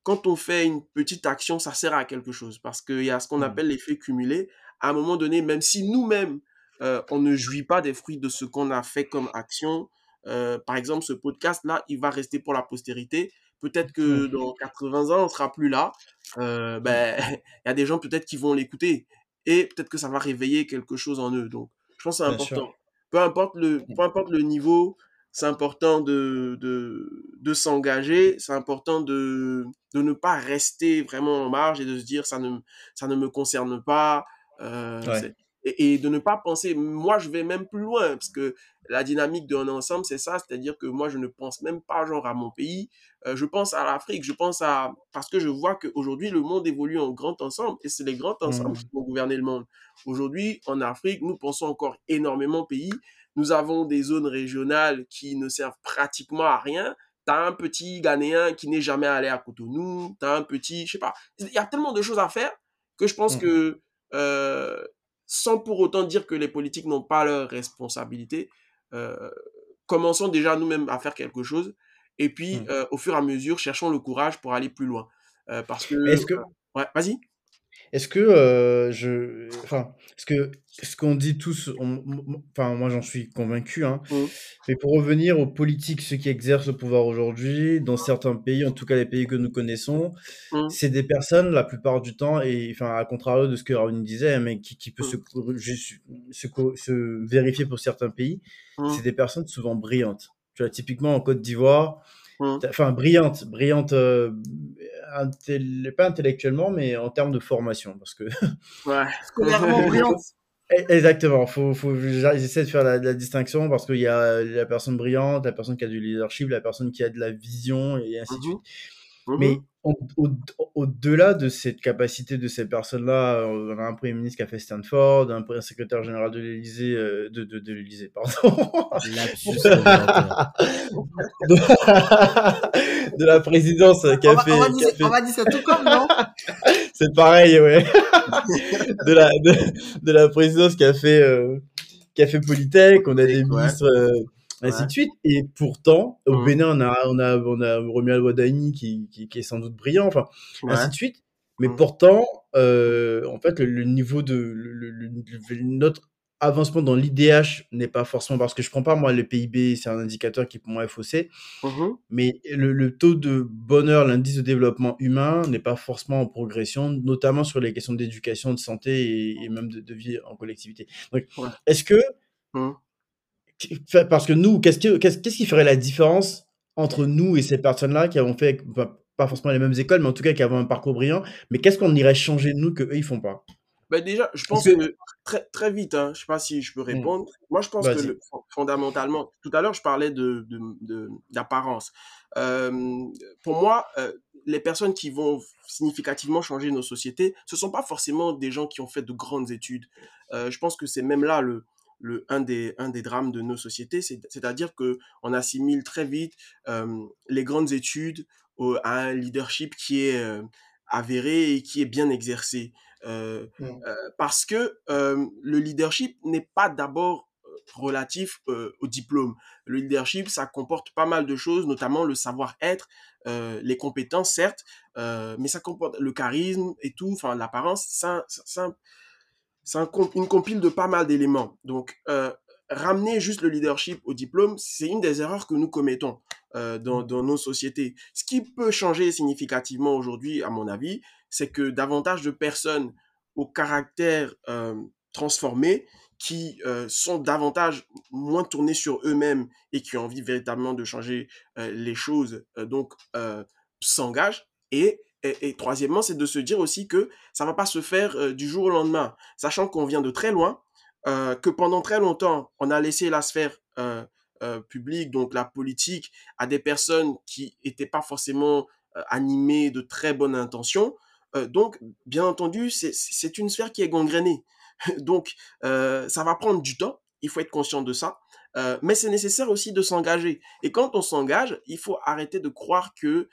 quand on fait une petite action, ça sert à quelque chose parce qu'il y a ce qu'on Mm. appelle l'effet cumulé. À un moment donné, même si nous-mêmes, euh, on ne jouit pas des fruits de ce qu'on a fait comme action, euh, par exemple, ce podcast-là, il va rester pour la postérité. Peut-être que Mm. dans 80 ans, on sera plus là. Euh, ben, il y a des gens peut-être qui vont l'écouter et peut-être que ça va réveiller quelque chose en eux. Donc, je pense que c'est sûr. important. Peu importe le, peu importe le niveau, c'est important de, de, de s'engager, c'est important de, de ne pas rester vraiment en marge et de se dire ça ne, ça ne me concerne pas. euh, Ouais. Et, et de ne pas penser, moi je vais même plus loin, parce que la dynamique d'un ensemble, c'est ça, c'est-à-dire que moi je ne pense même pas genre à mon pays, euh, je pense à l'Afrique, je pense à... Parce que je vois qu'aujourd'hui le monde évolue en grand ensemble, et c'est les grands ensembles Mm. qui vont gouverner le monde. Aujourd'hui, en Afrique, nous pensons encore énormément pays, nous avons des zones régionales qui ne servent pratiquement à rien. T'as un petit Ghanéen qui n'est jamais allé à Cotonou. T'as un petit, je sais pas. Il y a tellement de choses à faire que je pense Mm. que, euh, sans pour autant dire que les politiques n'ont pas leurs responsabilités, euh, commençons déjà nous-mêmes à faire quelque chose. Et puis, Mm. euh, au fur et à mesure, cherchons le courage pour aller plus loin. Euh, parce que, Mais est-ce que, ouais, vas-y. Est-ce que euh, je, enfin, est-ce que ce qu'on dit tous, on- enfin, moi j'en suis convaincu, hein, Mm. mais pour revenir aux politiques, ceux qui exercent le pouvoir aujourd'hui, dans certains pays, en tout cas les pays que nous connaissons, Mm. c'est des personnes la plupart du temps, et enfin, à contrario de ce que Raouni disait, mais qui, qui peut se, Mm. juste se, se vérifier pour certains pays, c'est des personnes souvent brillantes. Tu vois, typiquement en Côte d'Ivoire, Mm. t'as- enfin brillantes, brillantes, euh, pas intellectuellement, mais en termes de formation, parce que Ouais. Scolairement brillante. E- Exactement, faut, faut, j'essaie de faire la, la distinction parce qu'il y a la personne brillante, la personne qui a du leadership, la personne qui a de la vision et ainsi de suite. Mhm. Mais Au- au- au-delà de cette capacité de ces personnes-là, on a un premier ministre qui a fait Stanford, un, un secrétaire général de l'Élysée, euh, de, de, de l'Élysée, pardon, de, de la présidence qui On a va, fait, on va qui dire, a fait- on va dire ça tout comme, non c'est pareil, ouais. de la de, de la présidence qui a fait euh, qui a fait Polytech, on a des Ouais. ministres euh, ainsi Ouais. de suite et pourtant au Mhm. Bénin on a on a on a Romuald Wadani qui, qui qui est sans doute brillant, enfin Ouais. ainsi de suite. Mais Mhm. pourtant euh, en fait le, le niveau de le, le- notre avancement dans l'IDH n'est pas forcément parce que je prends pas moi le PIB, c'est un indicateur qui pour moi est faussé, Mhm. mais le, taux de bonheur, l'indice de développement humain n'est pas forcément en progression, notamment sur les questions d'éducation, de santé et, et même de, de vie en collectivité. Donc, Ouais. est-ce que. Parce que nous, qu'est-ce que- qu'est-ce qu'est-ce qui ferait la différence entre nous et ces personnes-là qui avons fait, pas, pas forcément les mêmes écoles, mais en tout cas qui avons un parcours brillant, mais qu'est-ce qu'on irait changer de nous que eux ils font pas? Ben déjà, je pense que- que très, très vite, hein, je sais pas si je peux répondre. Moi, je pense que le- fondamentalement, tout à l'heure, je parlais de, de, de- d'apparence. Euh, pour moi, euh, les personnes qui vont significativement changer nos sociétés, ce sont pas forcément des gens qui ont fait de grandes études. Euh, je pense que c'est même là le, le, un, des, un des drames de nos sociétés, c'est, c'est-à-dire que on assimile très vite euh, les grandes études au- à un leadership qui est euh, avéré et qui est bien exercé. Euh, Mm. euh, parce que le leadership n'est pas d'abord relatif au diplôme. Le leadership, ça comporte pas mal de choses, notamment le savoir-être, les compétences, certes, mais ça comporte le charisme et tout, enfin l'apparence, ça, ça, ça- c'est un une compile de pas mal d'éléments. Donc, euh, ramener juste le leadership au diplôme, c'est une des erreurs que nous commettons euh, dans, dans nos sociétés. Ce qui peut changer significativement aujourd'hui, à mon avis, c'est que davantage de personnes au caractère euh, transformé, qui euh, sont davantage moins tournées sur eux-mêmes et qui ont envie véritablement de changer les choses, donc s'engagent. Et, et, troisièmement, c'est de se dire aussi que ça va pas se faire euh, du jour au lendemain, sachant qu'on vient de très loin, euh, que pendant très longtemps, on a laissé la sphère euh, publique, donc la politique, à des personnes qui n'étaient pas forcément animées de très bonnes intentions. donc, bien entendu, c'est une sphère qui est gangrénée. donc, ça va prendre du temps. Il faut être conscient de ça. mais c'est nécessaire aussi de s'engager. Et quand on s'engage, il faut arrêter de croire que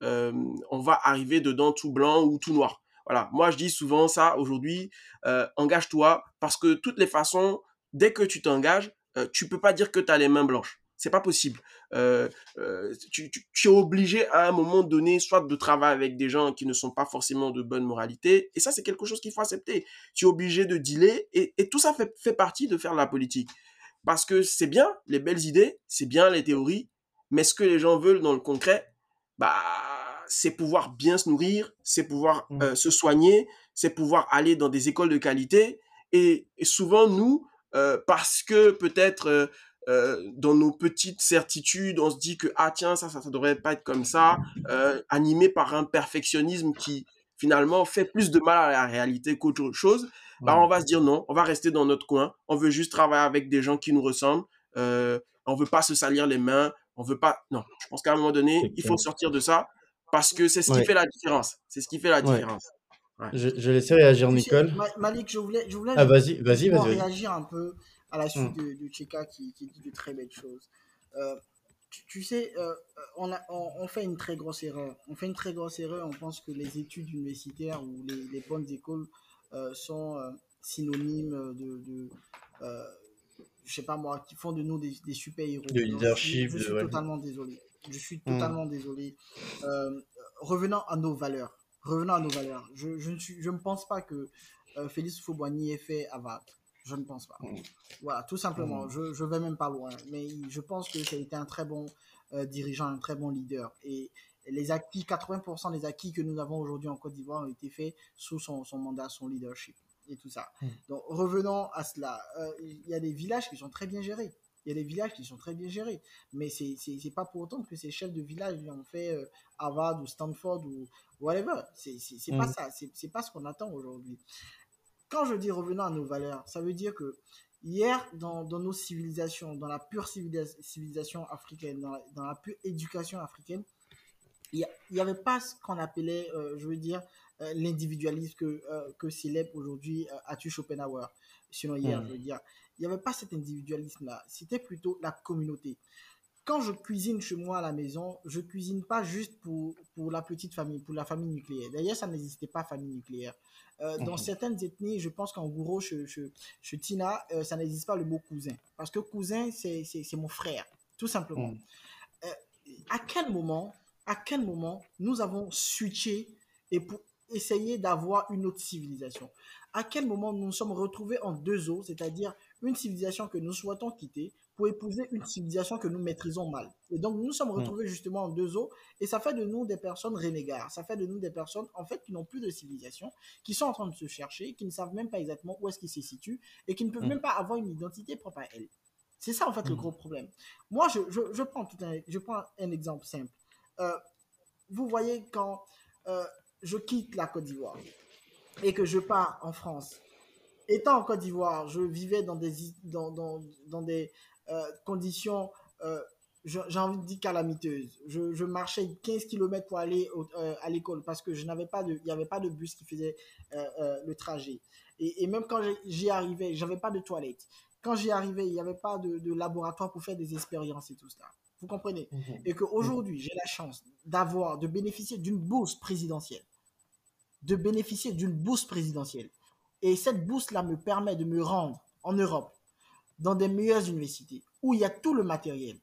on va arriver dedans tout blanc ou tout noir. Voilà, moi je dis souvent ça aujourd'hui, engage-toi parce que toutes les façons, dès que tu t'engages, tu peux pas dire que tu as les mains blanches. C'est pas possible. tu, es obligé à un moment donné, soit de travailler avec des gens qui ne sont pas forcément de bonne moralité, et ça c'est quelque chose qu'il faut accepter. Tu es obligé de dealer, et, tout ça fait, fait partie de faire la politique. Parce que c'est bien les belles idées, c'est bien les théories, mais ce que les gens veulent dans le concret, bah, c'est pouvoir bien se nourrir, c'est pouvoir mmh. euh, se soigner, c'est pouvoir aller dans des écoles de qualité. Et, souvent, nous, euh, parce que peut-être euh, dans nos petites certitudes, on se dit que, ah tiens, ça, ça ne devrait pas être comme ça, animé par un perfectionnisme qui finalement fait plus de mal à la réalité qu'autre chose, bah, on va se dire non, on va rester dans notre coin, on veut juste travailler avec des gens qui nous ressemblent, on veut pas se salir les mains, on veut pas. Non, je pense qu'à un moment donné, il faut sortir de ça parce que c'est ce qui fait la différence. C'est ce qui fait la différence. Je, je laisser réagir Nicole. Malik, je voulais, je voulais ah, vas-y, vas-y, vas réagir un peu à la suite mmh. de, Cheka qui, dit de très belles choses. Euh, tu, sais, euh, on, a, on, fait une très grosse erreur. On fait une très grosse erreur. On pense que les études universitaires ou les, les bonnes écoles euh, sont synonymes de, de je sais pas moi, qui font de nous des, super-héros. De leadership. Je, suis totalement désolé. Je suis hmm. totalement désolé. Euh, revenons à nos valeurs. Revenons à nos valeurs. Je, je ne je ne pense pas que euh, Félix Fauboigny ait fait Avad. Je ne pense pas. Hmm. Voilà, tout simplement. Hmm. Je, je vais même pas loin. Mais je pense que ça a été un très bon euh, dirigeant, un très bon leader. Et les acquis, 80% des acquis que nous avons aujourd'hui en Côte d'Ivoire ont été faits sous son, son mandat, son leadership et tout ça. Hmm. Donc revenons à cela. Euh, il y a des villages qui sont très bien gérés. Il y a des villages qui sont très bien gérés. Mais c'est n'est pas pour autant que ces chefs de village ont fait euh, Harvard ou Stanford ou whatever. C'est pas hmm. ça. C'est pas ce qu'on attend aujourd'hui. Quand je dis revenons à nos valeurs, ça veut dire que hier, dans, dans nos civilisations, dans la pure civilisation africaine, dans la, dans la pure éducation africaine, il n'y avait pas ce qu'on appelait, euh, je veux dire, euh, l'individualisme que, euh, que célèbre aujourd'hui Arthur Schopenhauer, sinon hier, hmm. je veux dire. Il n'y avait pas cet individualisme-là, c'était plutôt la communauté. Quand je cuisine chez moi à la maison, je cuisine pas juste pour, pour la petite famille, pour la famille nucléaire. D'ailleurs, ça n'existait pas, famille nucléaire. Dans hmm. certaines ethnies, je pense qu'en gros, chez, chez, Tina, ça n'existe pas le mot cousin. Parce que cousin, c'est mon frère, tout simplement. Hmm. à quel moment à quel moment nous avons switché et pour essayer d'avoir une autre civilisation À quel moment nous nous sommes retrouvés en deux eaux, c'est-à-dire une civilisation que nous souhaitons quitter pour épouser une civilisation que nous maîtrisons mal. Et donc nous nous sommes hmm. retrouvés justement en deux eaux et ça fait de nous des personnes renégares, ça fait de nous des personnes en fait qui n'ont plus de civilisation, qui sont en train de se chercher, qui ne savent même pas exactement où est-ce qu'ils se situent et qui ne peuvent hmm. même pas avoir une identité propre à elles. C'est ça en fait le hmm. gros problème. Moi je, je, prends tout un, je prends un exemple simple. Euh, vous voyez, quand euh, je quitte la Côte d'Ivoire et que je pars en France, étant en Côte d'Ivoire, je vivais dans des, euh, conditions, j'ai envie de dire calamiteuses. Je, marchais 15 km pour aller à l'école parce que je n'avais pas de, il n'y avait pas de bus qui faisait le trajet. Et, même quand j'y arrivais, j'avais pas de toilette. Quand j'y arrivais, il n'y avait pas de laboratoire pour faire des expériences et tout ça. Vous comprenez mhm. Et qu'aujourd'hui, j'ai la chance d'avoir, de bénéficier d'une bourse présidentielle. De bénéficier d'une bourse présidentielle. Et cette bourse-là me permet de me rendre en Europe, dans des meilleures universités, où il y a tout le matériel,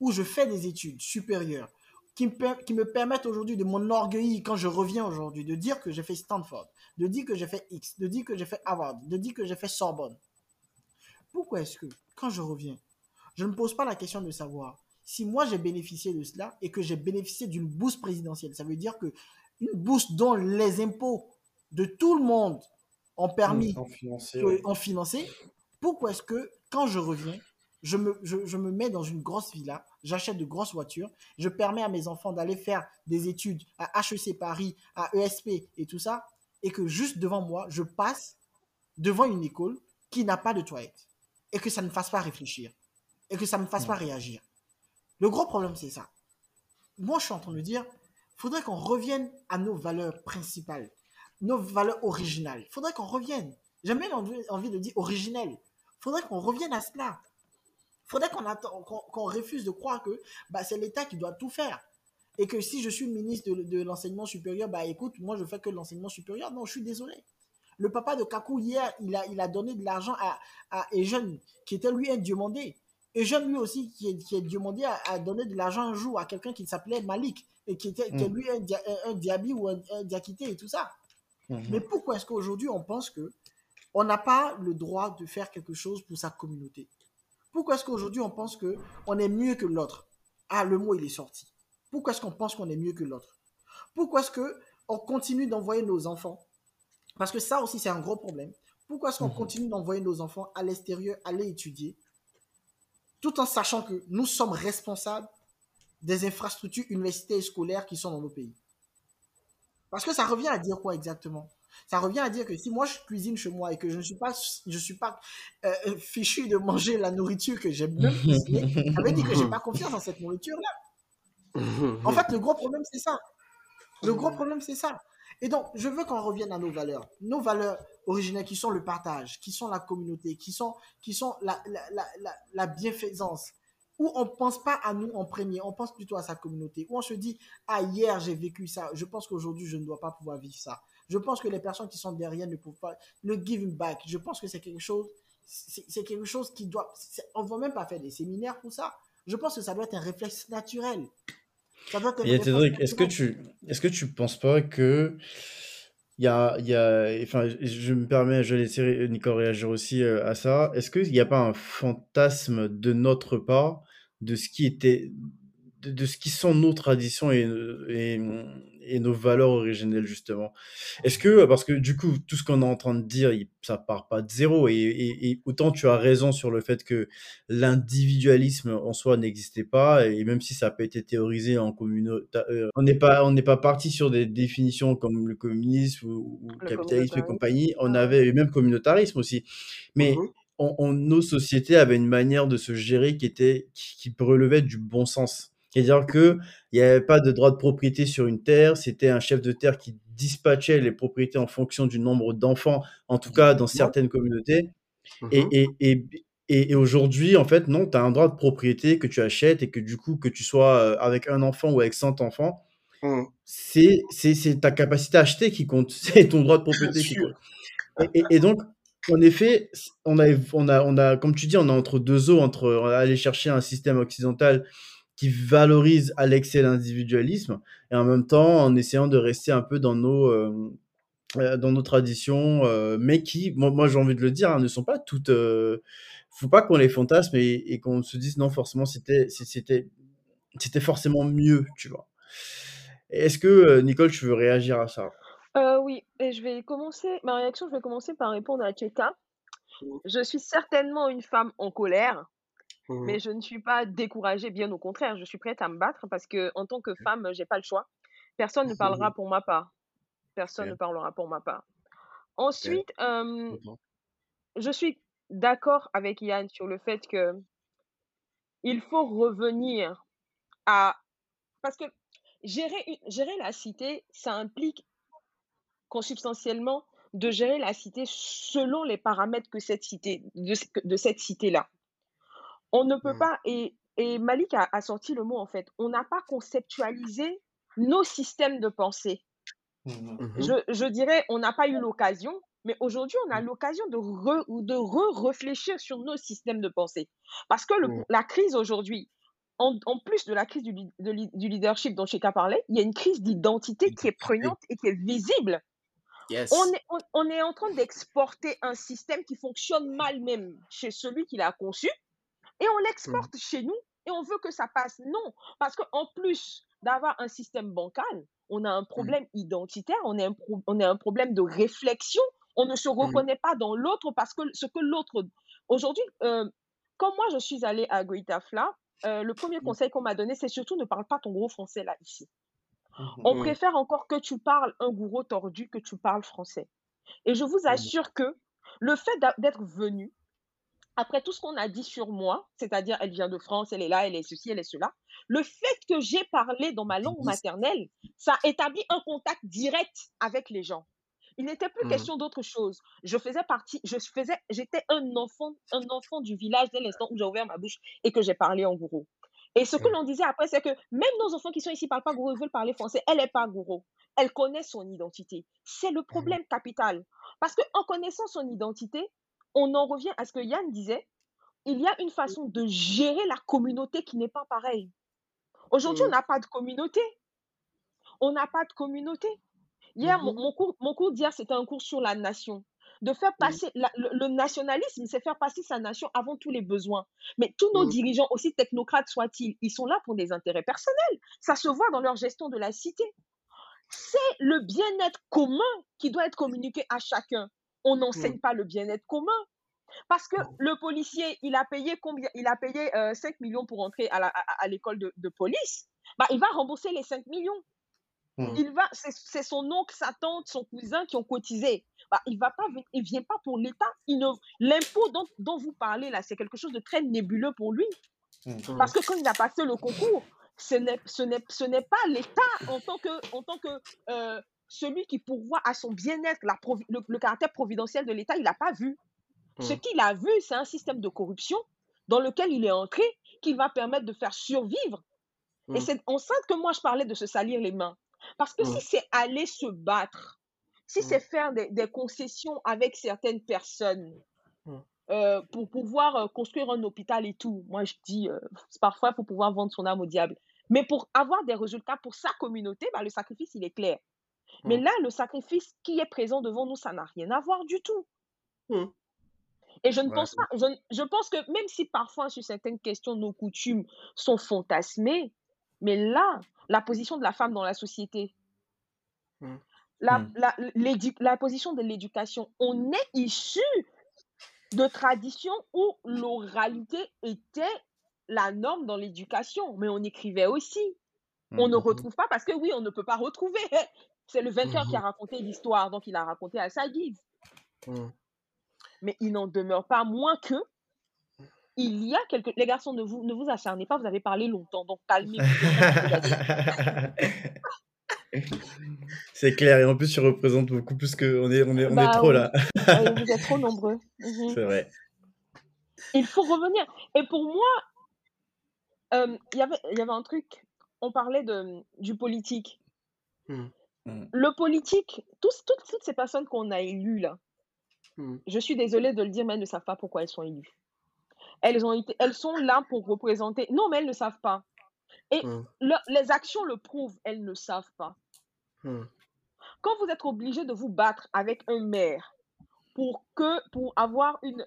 où je fais des études supérieures, qui me, qui me permettent aujourd'hui de m'enorgueillir quand je reviens aujourd'hui, de dire que j'ai fait Stanford, de dire que j'ai fait X, de dire que j'ai fait Harvard, de dire que j'ai fait Sorbonne. Pourquoi est-ce que, quand je reviens, je ne me pose pas la question de savoir si moi j'ai bénéficié de cela et que j'ai bénéficié d'une bourse présidentielle, ça veut dire que une bourse dont les impôts de tout le monde ont permis, ont financé, pourquoi est-ce que quand je reviens, je me, je, me mets dans une grosse villa, j'achète de grosses voitures, je permets à mes enfants d'aller faire des études à HEC Paris, à ESP et tout ça, et que juste devant moi, je passe devant une école qui n'a pas de toilette, et que ça ne me fasse pas réfléchir, et que ça ne me fasse pas réagir? Le gros problème, c'est ça. Moi, je suis en train de dire, faudrait qu'on revienne à nos valeurs principales, nos valeurs originales. Faudrait qu'on revienne. J'ai même envie, de dire originelles. Il faudrait qu'on revienne à cela. Faudrait qu'on refuse de croire que bah, c'est l'État qui doit tout faire. Et que si je suis ministre de, l'enseignement supérieur, bah écoute, moi je fais que l'enseignement supérieur. Non, je suis désolé. Le papa de Kakou, hier, il a, donné de l'argent à, à Ejeune, qui était lui un diomandé. Ejeune, lui aussi, qui est, qui est diomandé, a, a donné de l'argent un jour à quelqu'un qui s'appelait Malik, et qui était, qui est Mm. lui un, dia- un, un diaby ou un, un diakité et tout ça. Mhm. Mais pourquoi est-ce qu'aujourd'hui on pense que on n'a pas le droit de faire quelque chose pour sa communauté? Pourquoi est-ce qu'aujourd'hui on pense que on est mieux que l'autre? Ah, le mot il est sorti. Pourquoi est-ce qu'on pense qu'on est mieux que l'autre? Pourquoi est-ce que on continue d'envoyer nos enfants? Parce que ça aussi c'est un gros problème. Pourquoi est-ce qu'on Mhm. continue d'envoyer nos enfants à l'extérieur aller étudier? Tout en sachant que nous sommes responsables des infrastructures universitaires et scolaires qui sont dans nos pays parce que ça revient à dire quoi exactement? Ça revient à dire que si moi je cuisine chez moi et que je ne suis pas, je suis pas euh, fichu de manger la nourriture que j'ai même cuisinée, ça veut dire que j'ai pas confiance dans cette nourriture-là. En fait, le gros problème c'est ça. Le gros problème c'est ça. Et donc, je veux qu'on revienne à nos valeurs, nos valeurs originelles qui sont le partage, qui sont la communauté, qui sont, qui sont la, bienfaisance, où on ne pense pas à nous en premier, on pense plutôt à sa communauté, où on se dit, ah, hier j'ai vécu ça, je pense qu'aujourd'hui je ne dois pas pouvoir vivre ça. Je pense que les personnes qui sont derrière ne peuvent pas, le giving back, je pense que c'est quelque chose, c'est quelque chose qui doit, on ne va même pas faire des séminaires pour ça. Je pense que ça doit être un réflexe naturel. Et réflexe Cédric, est-ce que tu est-ce que tu penses pas que il y a, il y a enfin je me permets je vais laisser Nico réagir aussi euh, à ça. Est-ce qu'il n'y a pas un fantasme de notre part de ce qui était de, de ce qui sont nos traditions et, et, et nos valeurs originelles justement est-ce que parce que du coup tout ce qu'on est en train de dire il- ça part pas de zéro et, autant tu as raison sur le fait que l'individualisme en soi n'existait pas et même si ça pas été théorisé en communauté euh, on n'est pas on n'est pas parti sur des définitions comme le communisme ou, ou Le capitalisme et compagnie on avait et même communautarisme aussi mais Mhm. on, on- nos sociétés avaient une manière de se gérer qui était qui, qui relevait du bon sens. C'est-à-dire que il n'y avait pas de droit de propriété sur une terre, c'était un chef de terre qui dispatchait les propriétés en fonction du nombre d'enfants, en tout cas dans certaines communautés. Et, Mhm. et, et, et, et aujourd'hui, en fait, non, tu as un droit de propriété que tu achètes et que du coup, que tu sois euh, avec un enfant ou avec 100 enfants, Mhm. c'est ta capacité à acheter qui compte, c'est ton droit de propriété qui compte. Et, donc, en effet, on a, on a, on a, comme tu dis, on est entre deux eaux, entre aller chercher un système occidental qui valorise à l'excès l'individualisme et en même temps en essayant de rester un peu dans nos, euh, euh, dans nos traditions, euh, mais qui, moi, moi j'ai envie de le dire, hein, ne sont pas toutes. Euh, faut pas qu'on les fantasme et, et qu'on se dise non, forcément, c'était, c'était, c'était forcément mieux, tu vois. Est-ce que, Nicole, tu veux réagir à ça? Euh, oui, et je vais commencer, ma réaction, je vais commencer par répondre à. Mhm. Je suis certainement une femme en colère, Mhm. mais je ne suis pas découragée, bien au contraire, je suis prête à me battre parce que en tant que femme, j'ai pas le choix. Personne ne parlera pour ma part. Personne ne parlera pour ma part. Ensuite, euh, je suis d'accord avec Yann sur le fait que il faut revenir à parce que gérer gérer la cité, ça implique consubstantiellement de gérer la cité selon les paramètres que cette cité de, de cette cité-là. On ne peut Mhm. pas et, et Malik a, a sorti le mot en fait. On n'a pas conceptualisé nos systèmes de pensée. Mhm. Je, je dirais, on n'a pas eu l'occasion, mais aujourd'hui, on a l'occasion de, re- de re-réfléchir sur nos systèmes de pensée. Parce que le- la crise aujourd'hui, en, en plus de la crise du, de du leadership dont Cheka parlait, il y a une crise d'identité qui est prégnante et qui est visible. Yes. On est, on, on est en train d'exporter un système qui fonctionne mal même chez celui qui l'a conçu et on l'exporte chez nous et on veut que ça passe. Non, parce qu'en plus d'avoir un système bancal, on a un problème identitaire, on a un, pro- on a un problème de réflexion, on ne se reconnaît pas dans l'autre parce que ce que l'autre... Aujourd'hui, euh, comme moi je suis allée à Goitafla, euh, le premier conseil qu'on m'a donné, c'est surtout ne parle pas ton gros français là, ici. On préfère encore que tu parles un gourou tordu que tu parles français. Et je vous assure que le fait d'être venu après tout ce qu'on a dit sur moi, c'est-à-dire elle vient de France, elle est là, elle est ceci, elle est cela, le fait que j'ai parlé dans ma langue maternelle, ça établit un contact direct avec les gens. Il n'était plus Mmh. question d'autre chose. Je faisais partie, je faisais, j'étais un enfant, un enfant du village dès l'instant où j'ai ouvert ma bouche et que j'ai parlé en gourou. Et ce que Mmh. l'on disait après, c'est que même nos enfants qui sont ici parlent pas gourou, ils veulent parler français. Elle est pas gourou. Elle connaît son identité. C'est le problème capital. Parce qu'en connaissant son identité, on en revient à ce que Yann disait. Il y a une façon de gérer la communauté qui n'est pas pareille. Aujourd'hui, on Mmh. n'a pas de communauté. On n'a pas de communauté. Hier, mon, Mhm. mon cours, mon cours d'hier, c'était un cours sur la nation. De faire Mmh. passer la- le, le nationalisme, c'est faire passer sa nation avant tous les besoins. Mais tous nos Mmh. dirigeants, aussi technocrates soient-ils, ils sont là pour des intérêts personnels. Ça se voit dans leur gestion de la cité. C'est le bien-être commun qui doit être communiqué à chacun. On n'enseigne pas le bien-être commun. Parce que le policier, il a payé combien Il a payé euh, 5 millions pour entrer à la- à- à l'école de, de police. Bah, il va rembourser les 5 millions. Mmh. Il va, c'est c'est son oncle, sa tante, son cousin qui ont cotisé. Bah, il va pas, il vient pas pour l'État. Il ne, l'impôt dont, dont vous parlez là, c'est quelque chose de très nébuleux pour lui. Mmh. Parce que quand il a passé le concours, ce n'est, ce n'est, ce n'est pas l'État en tant que, en tant que euh, celui qui pourvoit à son bien-être, le, le caractère providentiel de l'État, il n'a pas vu. Ce Mmh. qu'il a vu, c'est un système de corruption dans lequel il est entré, qui va permettre de faire survivre. Et Mmh. c'est en ça que moi je parlais de se salir les mains. Parce que Mmh. si c'est aller se battre, si Mmh. c'est faire des, des concessions avec certaines personnes Mmh. euh, pour pouvoir euh, construire un hôpital et tout, moi je dis, euh, parfois il faut pouvoir vendre son âme au diable. Mais pour avoir des résultats pour sa communauté, bah, le sacrifice, il est clair. Mais Mmh. là, le sacrifice qui est présent devant nous, ça n'a rien à voir du tout. Mmh. Et je ne Ouais. pense pas, je, je pense que même si parfois sur certaines questions, nos coutumes sont fantasmées, mais là, la position de la femme dans la société, Mmh. la, Mmh. la, l'édu- la position de l'éducation, on est issu de traditions où l'oralité était la norme dans l'éducation, mais on écrivait aussi. On ne retrouve pas parce que oui, on ne peut pas retrouver. C'est le vainqueur qui a Mhm. raconté l'histoire, donc il a raconté à sa guise. Mmh. Mais il n'en demeure pas moins que il y a quelques... Les garçons, ne vous, ne vous acharnez pas, vous avez parlé longtemps, donc calmez-vous. C'est clair, et en plus, tu représentes beaucoup plus que. On est, on est, on est Bah trop oui, là. euh, vous êtes trop nombreux. Mhm. C'est vrai. Il faut revenir. Et pour moi, euh, il y avait, il y avait un truc, on parlait de, du politique. Mmh. Mmh. Le politique, tous, toutes, toutes ces personnes qu'on a élues là, Mmh. je suis désolée de le dire, mais elles ne savent pas pourquoi elles sont élues. Elles, ont été, elles sont là pour représenter. Non, mais elles ne savent pas. Et Mmh. le- les actions le prouvent, elles ne savent pas. Quand vous êtes obligé de vous battre avec un maire pour, que, pour avoir une,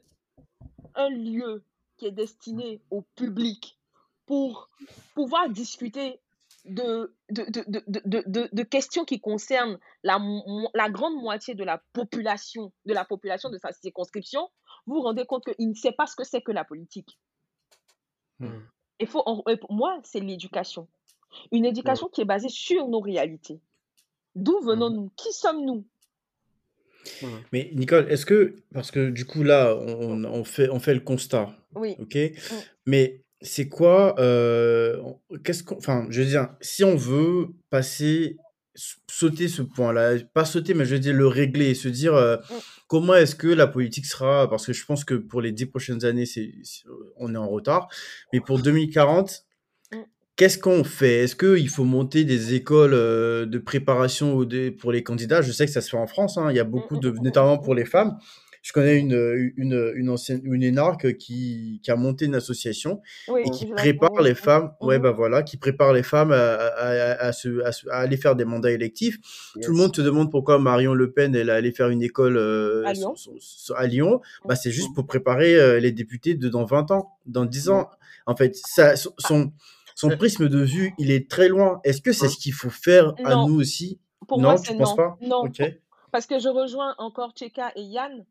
un lieu qui est destiné au public, pour pouvoir discuter de, de, de, de, questions qui concernent la, la grande moitié de la population, de la population de sa circonscription, vous vous rendez compte qu'il ne sait pas ce que c'est que la politique. Mmh. Il faut, en- et pour moi, c'est l'éducation. Une éducation qui est basée sur nos réalités. D'où venons-nous? Qui sommes-nous? Mais Nicole, est-ce que. Parce que du coup, là, on, on fait, on fait le constat. Oui. Ok? Mais c'est quoi. euh, Qu'est-ce qu'on. Enfin, je veux dire, si on veut passer. Sauter ce point-là, pas sauter, mais je veux dire le régler, se dire euh, Mm. comment est-ce que la politique sera, parce que je pense que pour les dix prochaines années, c'est, on est en retard, mais pour 2040, Mm. Qu'est-ce qu'on fait? Est-ce qu'il faut monter des écoles de préparation pour les candidats? Je sais que ça se fait en France, hein, il y a beaucoup de, mm, mm, notamment pour les femmes. Je connais une, une, une ancienne, une énarque qui, qui a monté une association Oui, et qui je prépare les femmes, ouais, Mhm. bah voilà, qui prépare les femmes à, à, à, à se, à, se- à aller faire des mandats électifs. Tout le monde se demande pourquoi Marion Le Pen, elle allée faire une école euh, À Lyon. Bah, c'est juste pour préparer euh, les députés de dans 20 ans, dans 10 ans. En fait, ça, son- son, son prisme de vue, il est très loin. Est-ce que c'est ce qu'il faut faire à nous aussi? Pour Non, moi, tu c'est penses non. pas? Non, parce que je rejoins encore Tcheka et Yann.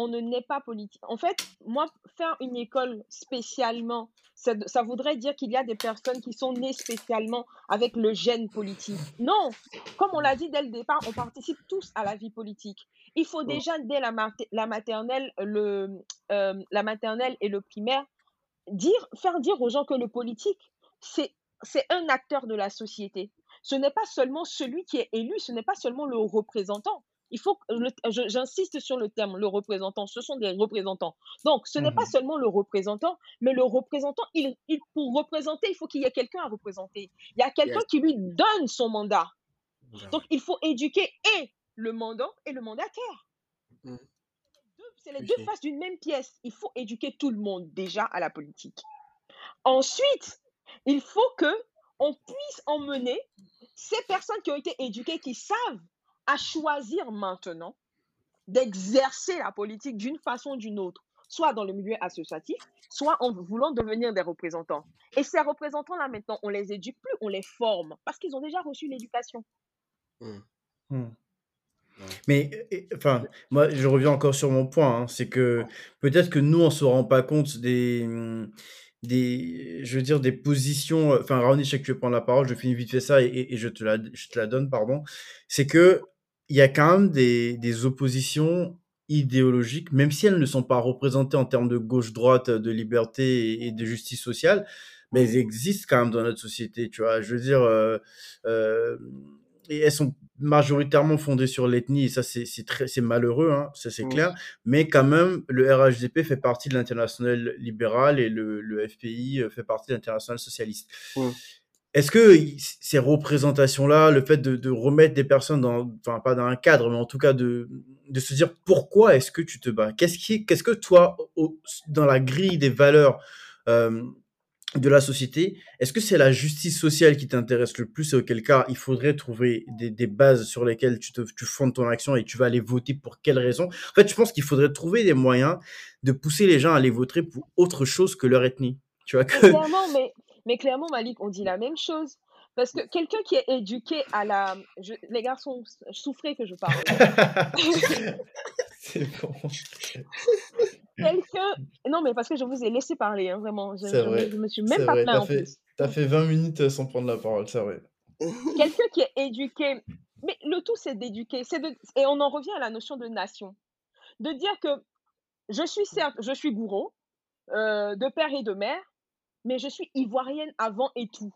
On ne naît pas politique. En fait, moi, faire une école spécialement, ça, ça voudrait dire qu'il y a des personnes qui sont nées spécialement avec le gène politique. Non, comme on l'a dit dès le départ, on participe tous à la vie politique. Il faut déjà, dès la, mate- la maternelle, le, la maternelle et le primaire, dire, faire dire aux gens que le politique, c'est c'est un acteur de la société. Ce n'est pas seulement celui qui est élu, ce n'est pas seulement le représentant. Il faut, j'insiste sur le terme, le représentant, ce sont des représentants. Donc, ce n'est pas mmh seulement le représentant, mais le représentant, il, pour représenter, il faut qu'il y ait quelqu'un à représenter. Il y a quelqu'un qui lui donne son mandat. Donc, il faut éduquer et le mandant et le mandataire. Mmh. C'est les deux faces d'une même pièce. Il faut éduquer tout le monde déjà à la politique. Ensuite, il faut que on puisse emmener ces personnes qui ont été éduquées, qui savent à choisir maintenant d'exercer la politique d'une façon ou d'une autre, soit dans le milieu associatif, soit en voulant devenir des représentants. Et ces représentants-là, maintenant, on les éduque plus, on les forme, parce qu'ils ont déjà reçu l'éducation. Mmh. Mmh. Mais, enfin, moi, je reviens encore sur mon point, hein, c'est que peut-être que nous, on ne se rend pas compte des, des, je veux dire, des positions. Enfin, Raoni, je sais que tu veux prendre la parole, je finis vite fait ça et, et, je, te la, je te la donne, pardon. C'est que il y a quand même des, des oppositions idéologiques, même si elles ne sont pas représentées en termes de gauche-droite, de liberté et, de justice sociale, mais elles existent quand même dans notre société, tu vois. Je veux dire, euh, euh, et elles sont majoritairement fondées sur l'ethnie, et ça, c'est très c'est malheureux, hein, ça c'est clair. Mais quand même, le RHDP fait partie de l'international libéral et le, le, FPI euh, fait partie de l'international socialiste. Est-ce que ces représentations-là, le fait de, remettre des personnes dans, enfin pas dans un cadre, mais en tout cas de, se dire pourquoi est-ce que tu te bats? Qu'est-ce que toi, dans la grille des valeurs euh, de la société, est-ce que c'est la justice sociale qui t'intéresse le plus et auquel cas il faudrait trouver des, bases sur lesquelles tu, te, fondes ton action et tu vas aller voter pour quelles raisons En fait, je pense qu'il faudrait trouver des moyens de pousser les gens à aller voter pour autre chose que leur ethnie. Tu vois que... clairement, mais, mais clairement, Malik, on dit la même chose. Parce que quelqu'un qui est éduqué à la... Les garçons, souffrez que je parle. C'est bon. Quelqu'un. Non, mais parce que je vous ai laissé parler, hein, vraiment. Je, je, me suis même pas plaint en fait, plus. T'as fait 20 minutes sans prendre la parole, c'est vrai. Quelqu'un qui est éduqué. Mais le tout, c'est d'éduquer. De... Et on en revient à la notion de nation. De dire que je suis certes, je suis gourou, euh, de père et de mère, mais je suis ivoirienne avant et tout.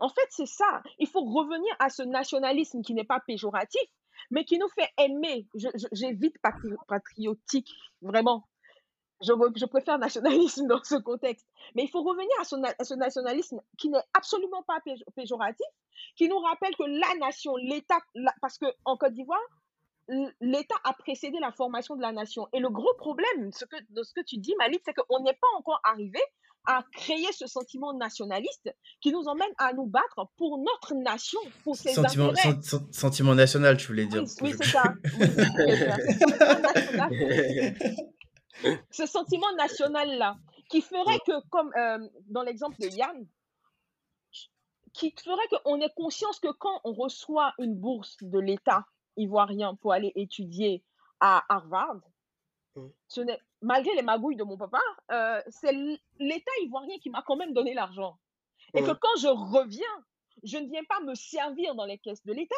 En fait, c'est ça. Il faut revenir à ce nationalisme qui n'est pas péjoratif, mais qui nous fait aimer. J'évite patriotique, vraiment. Je, préfère nationalisme dans ce contexte. Mais il faut revenir à, ce nationalisme qui n'est absolument pas péjoratif, qui nous rappelle que la nation, l'État, parce qu'en Côte d'Ivoire, l'État a précédé la formation de la nation. Et le gros problème ce que, de ce que tu dis, Malik, c'est qu'on n'est pas encore arrivé à créer ce sentiment nationaliste qui nous emmène à nous battre pour notre nation, pour ses sentiment, sentiment national, tu voulais dire. Oui, c'est ça. ce sentiment national-là, qui ferait que, comme euh, dans l'exemple de Yann, qui ferait qu'on ait conscience que quand on reçoit une bourse de l'État ivoirien pour aller étudier à Harvard, mmh. ce n'est malgré les magouilles de mon papa, euh, c'est l'État ivoirien qui m'a quand même donné l'argent. Et que quand je reviens, je ne viens pas me servir dans les caisses de l'État,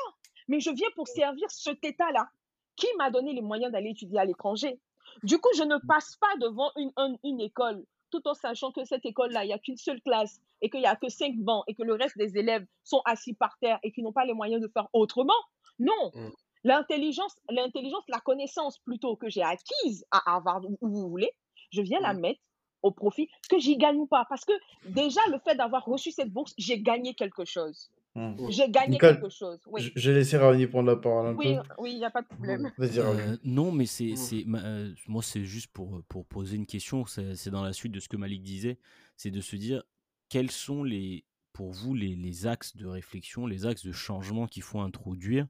mais je viens pour servir cet État-là qui m'a donné les moyens d'aller étudier à l'étranger. Du coup, je ne passe pas devant une, une, école tout en sachant que cette école-là, il n'y a qu'une seule classe et qu'il n'y a que cinq bancs et que le reste des élèves sont assis par terre et qui n'ont pas les moyens de faire autrement. Non, mmh. L'intelligence, l'intelligence, la connaissance plutôt que j'ai acquise à Harvard, où vous voulez, je viens la mettre au profit, que j'y gagne pas. Parce que déjà, le fait d'avoir reçu cette bourse, j'ai gagné quelque chose. Mmh. J'ai gagné quelque chose. Oui. J'ai laissé Ravani prendre la parole un oui, il n'y a pas de problème. Euh, non, mais c'est, c'est, euh, moi, c'est juste pour, pour poser une question. C'est, dans la suite de ce que Malik disait. C'est de se dire quels sont les, pour vous les, les axes de réflexion, les axes de changement qu'il faut introduire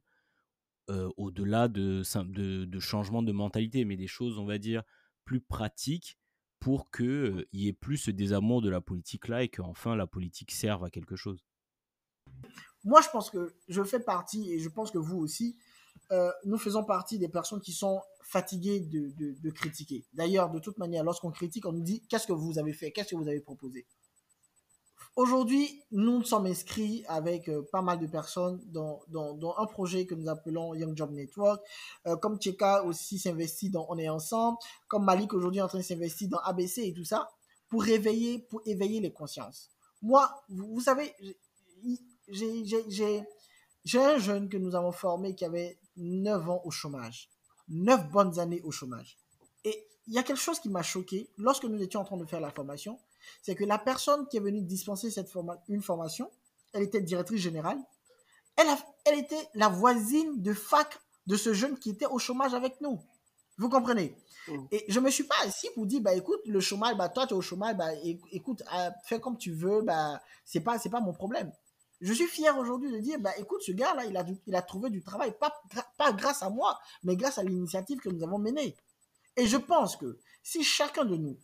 au-delà de, de, de mentalité, mais des choses, on va dire, plus pratiques pour qu'il il y ait plus ce désamour de la politique là et qu'enfin la politique serve à quelque chose? Moi, je pense que je fais partie, et je pense que vous aussi, nous faisons partie des personnes qui sont fatiguées de, de, de critiquer. D'ailleurs, de toute manière, lorsqu'on critique, on nous dit qu'est-ce que vous avez fait, qu'est-ce que vous avez proposé? Aujourd'hui, nous sommes inscrits avec euh, pas mal de personnes dans, un projet que nous appelons Young Job Network. Euh, comme Tcheka aussi s'investit dans On est ensemble, comme Malik aujourd'hui est en train de s'investir dans ABC et tout ça, pour réveiller, pour éveiller les consciences. Moi, vous, savez, j'ai un jeune que nous avons formé qui avait 9 ans au chômage. 9 bonnes années au chômage. Et il y a quelque chose qui m'a choqué lorsque nous étions en train de faire la formation c'est que la personne qui est venue dispenser cette une formation, elle était directrice générale, elle, elle était la voisine de fac de ce jeune qui était au chômage avec nous. Vous comprenez? Mm. Et je me suis pas assis pour dire, bah écoute, le chômage, bah toi tu es au chômage, bah écoute, euh, fais comme tu veux, bah c'est pas, c'est pas mon problème. Je suis fier aujourd'hui de dire, bah écoute, ce gars-là, il a, il a trouvé du travail, pas, pas grâce à moi, mais grâce à l'initiative que nous avons menée. Et je pense que si chacun de nous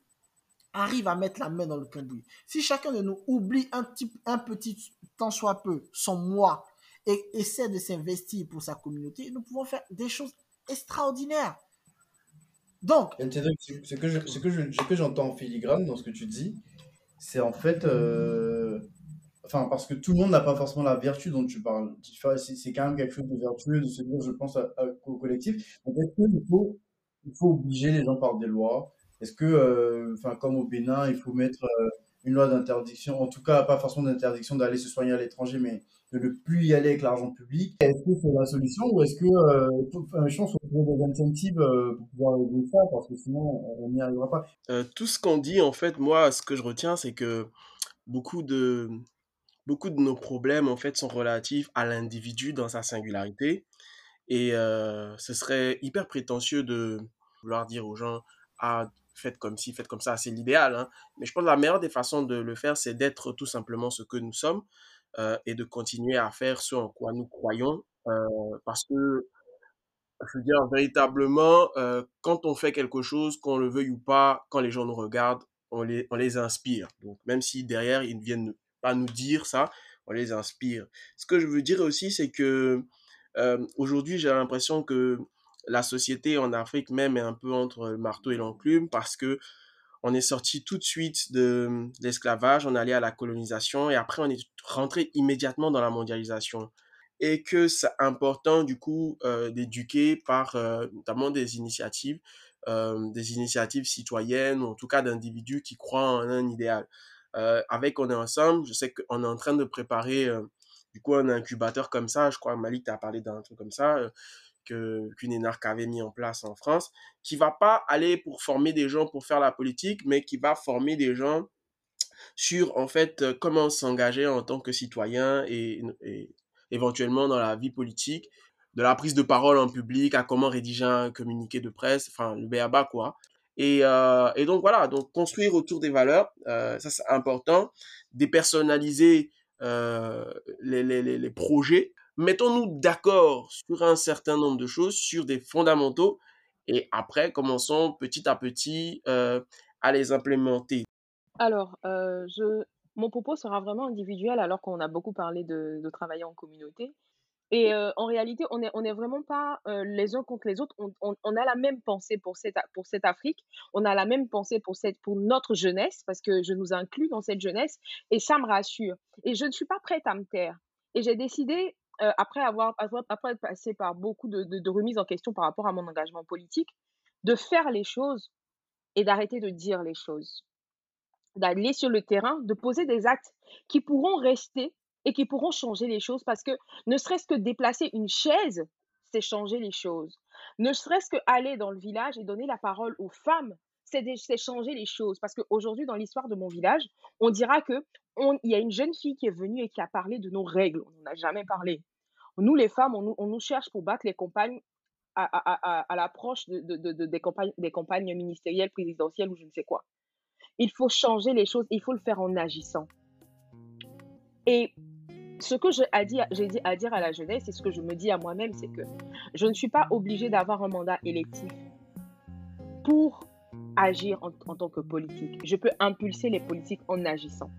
arrive à mettre la main dans le cambouis, si chacun de nous oublie un, petit, un petit tant soit peu son moi et essaie de s'investir pour sa communauté, nous pouvons faire des choses extraordinaires. Donc, ce que j'entends en filigrane dans ce que tu dis, c'est en fait, euh, enfin parce que tout le monde n'a pas forcément la vertu dont tu parles. C'est quand même quelque chose de vertueux de se dire, je pense au collectif. Donc, est-ce qu'il faut, il faut obliger les gens par des lois est-ce que, euh, enfin, comme au Bénin, il faut mettre euh, une loi d'interdiction, en tout cas pas forcément d'interdiction d'aller se soigner à l'étranger, mais de ne plus y aller avec l'argent public. Est-ce que c'est la solution ou est-ce que, euh, je pense qu'il faut des incentives pour pouvoir régler ça parce que sinon on n'y arrivera pas. tout ce qu'on dit, en fait, moi, ce que je retiens, c'est que beaucoup de, beaucoup de nos problèmes, en fait, sont relatifs à l'individu dans sa singularité. Et ce serait hyper prétentieux de vouloir dire aux gens, ah, faites comme ci, faites comme ça, c'est l'idéal. Hein. Mais je pense que la meilleure des façons de le faire, c'est d'être tout simplement ce que nous sommes euh, et de continuer à faire ce en quoi nous croyons. Euh, parce que, je veux dire, véritablement, euh, quand on fait quelque chose, qu'on le veuille ou pas, quand les gens nous regardent, on les, on les inspire. Donc, même si derrière, ils ne viennent pas nous dire ça, on les inspire. Ce que je veux dire aussi, c'est que aujourd'hui, j'ai l'impression que la société en Afrique même est un peu entre le marteau et l'enclume parce que on est sorti tout de suite de, l'esclavage, on allé à la colonisation et après on est rentré immédiatement dans la mondialisation. Et que c'est important du coup euh, d'éduquer par euh, notamment des initiatives, euh, des initiatives citoyennes ou en tout cas d'individus qui croient en un idéal. avec On est ensemble, je sais qu'on est en train de préparer du coup un incubateur comme ça, je crois Malik t'a parlé d'un truc comme ça qu'une énarque avait mis en place en France, qui va pas aller pour former des gens pour faire la politique, mais qui va former des gens sur en fait euh, comment s'engager en tant que citoyen et, éventuellement dans la vie politique, de la prise de parole en public à comment rédiger un communiqué de presse, enfin le béaba quoi. Et, euh, et, donc voilà, donc construire autour des valeurs, euh, ça c'est important, dépersonnaliser les, projets mettons-nous d'accord sur un certain nombre de choses, sur des fondamentaux, et après, commençons petit à petit euh, à les implémenter. Alors, euh, je, mon propos sera vraiment individuel alors qu'on a beaucoup parlé de, travailler en communauté. Et euh, en réalité, on n'est on est vraiment pas les uns contre les autres. On, on, a la même pensée pour cette, pour cette Afrique. On a la même pensée pour, cette, pour notre jeunesse, parce que je nous inclus dans cette jeunesse. Et ça me rassure. Et je ne suis pas prête à me taire. Et j'ai décidé euh, après avoir, après être passé par beaucoup de, de, remises en question par rapport à mon engagement politique, de faire les choses et d'arrêter de dire les choses. D'aller sur le terrain, de poser des actes qui pourront rester et qui pourront changer les choses parce que ne serait-ce que déplacer une chaise, c'est changer les choses. Ne serait-ce que aller dans le village et donner la parole aux femmes, c'est changer les choses. Parce qu'aujourd'hui, dans l'histoire de mon village, on dira que il y a une jeune fille qui est venue et qui a parlé de nos règles. On n'en a jamais parlé. Nous, les femmes, on, nous cherche pour battre les compagnes à, l'approche des, campagnes, des campagnes ministérielles, présidentielles ou je ne sais quoi. Il faut changer les choses, il faut le faire en agissant. Et ce que j'ai à dit à dire à la jeunesse et ce que je me dis à moi-même, c'est que je ne suis pas obligée d'avoir un mandat électif pour agir en, tant que politique. Je peux impulser les politiques en agissant.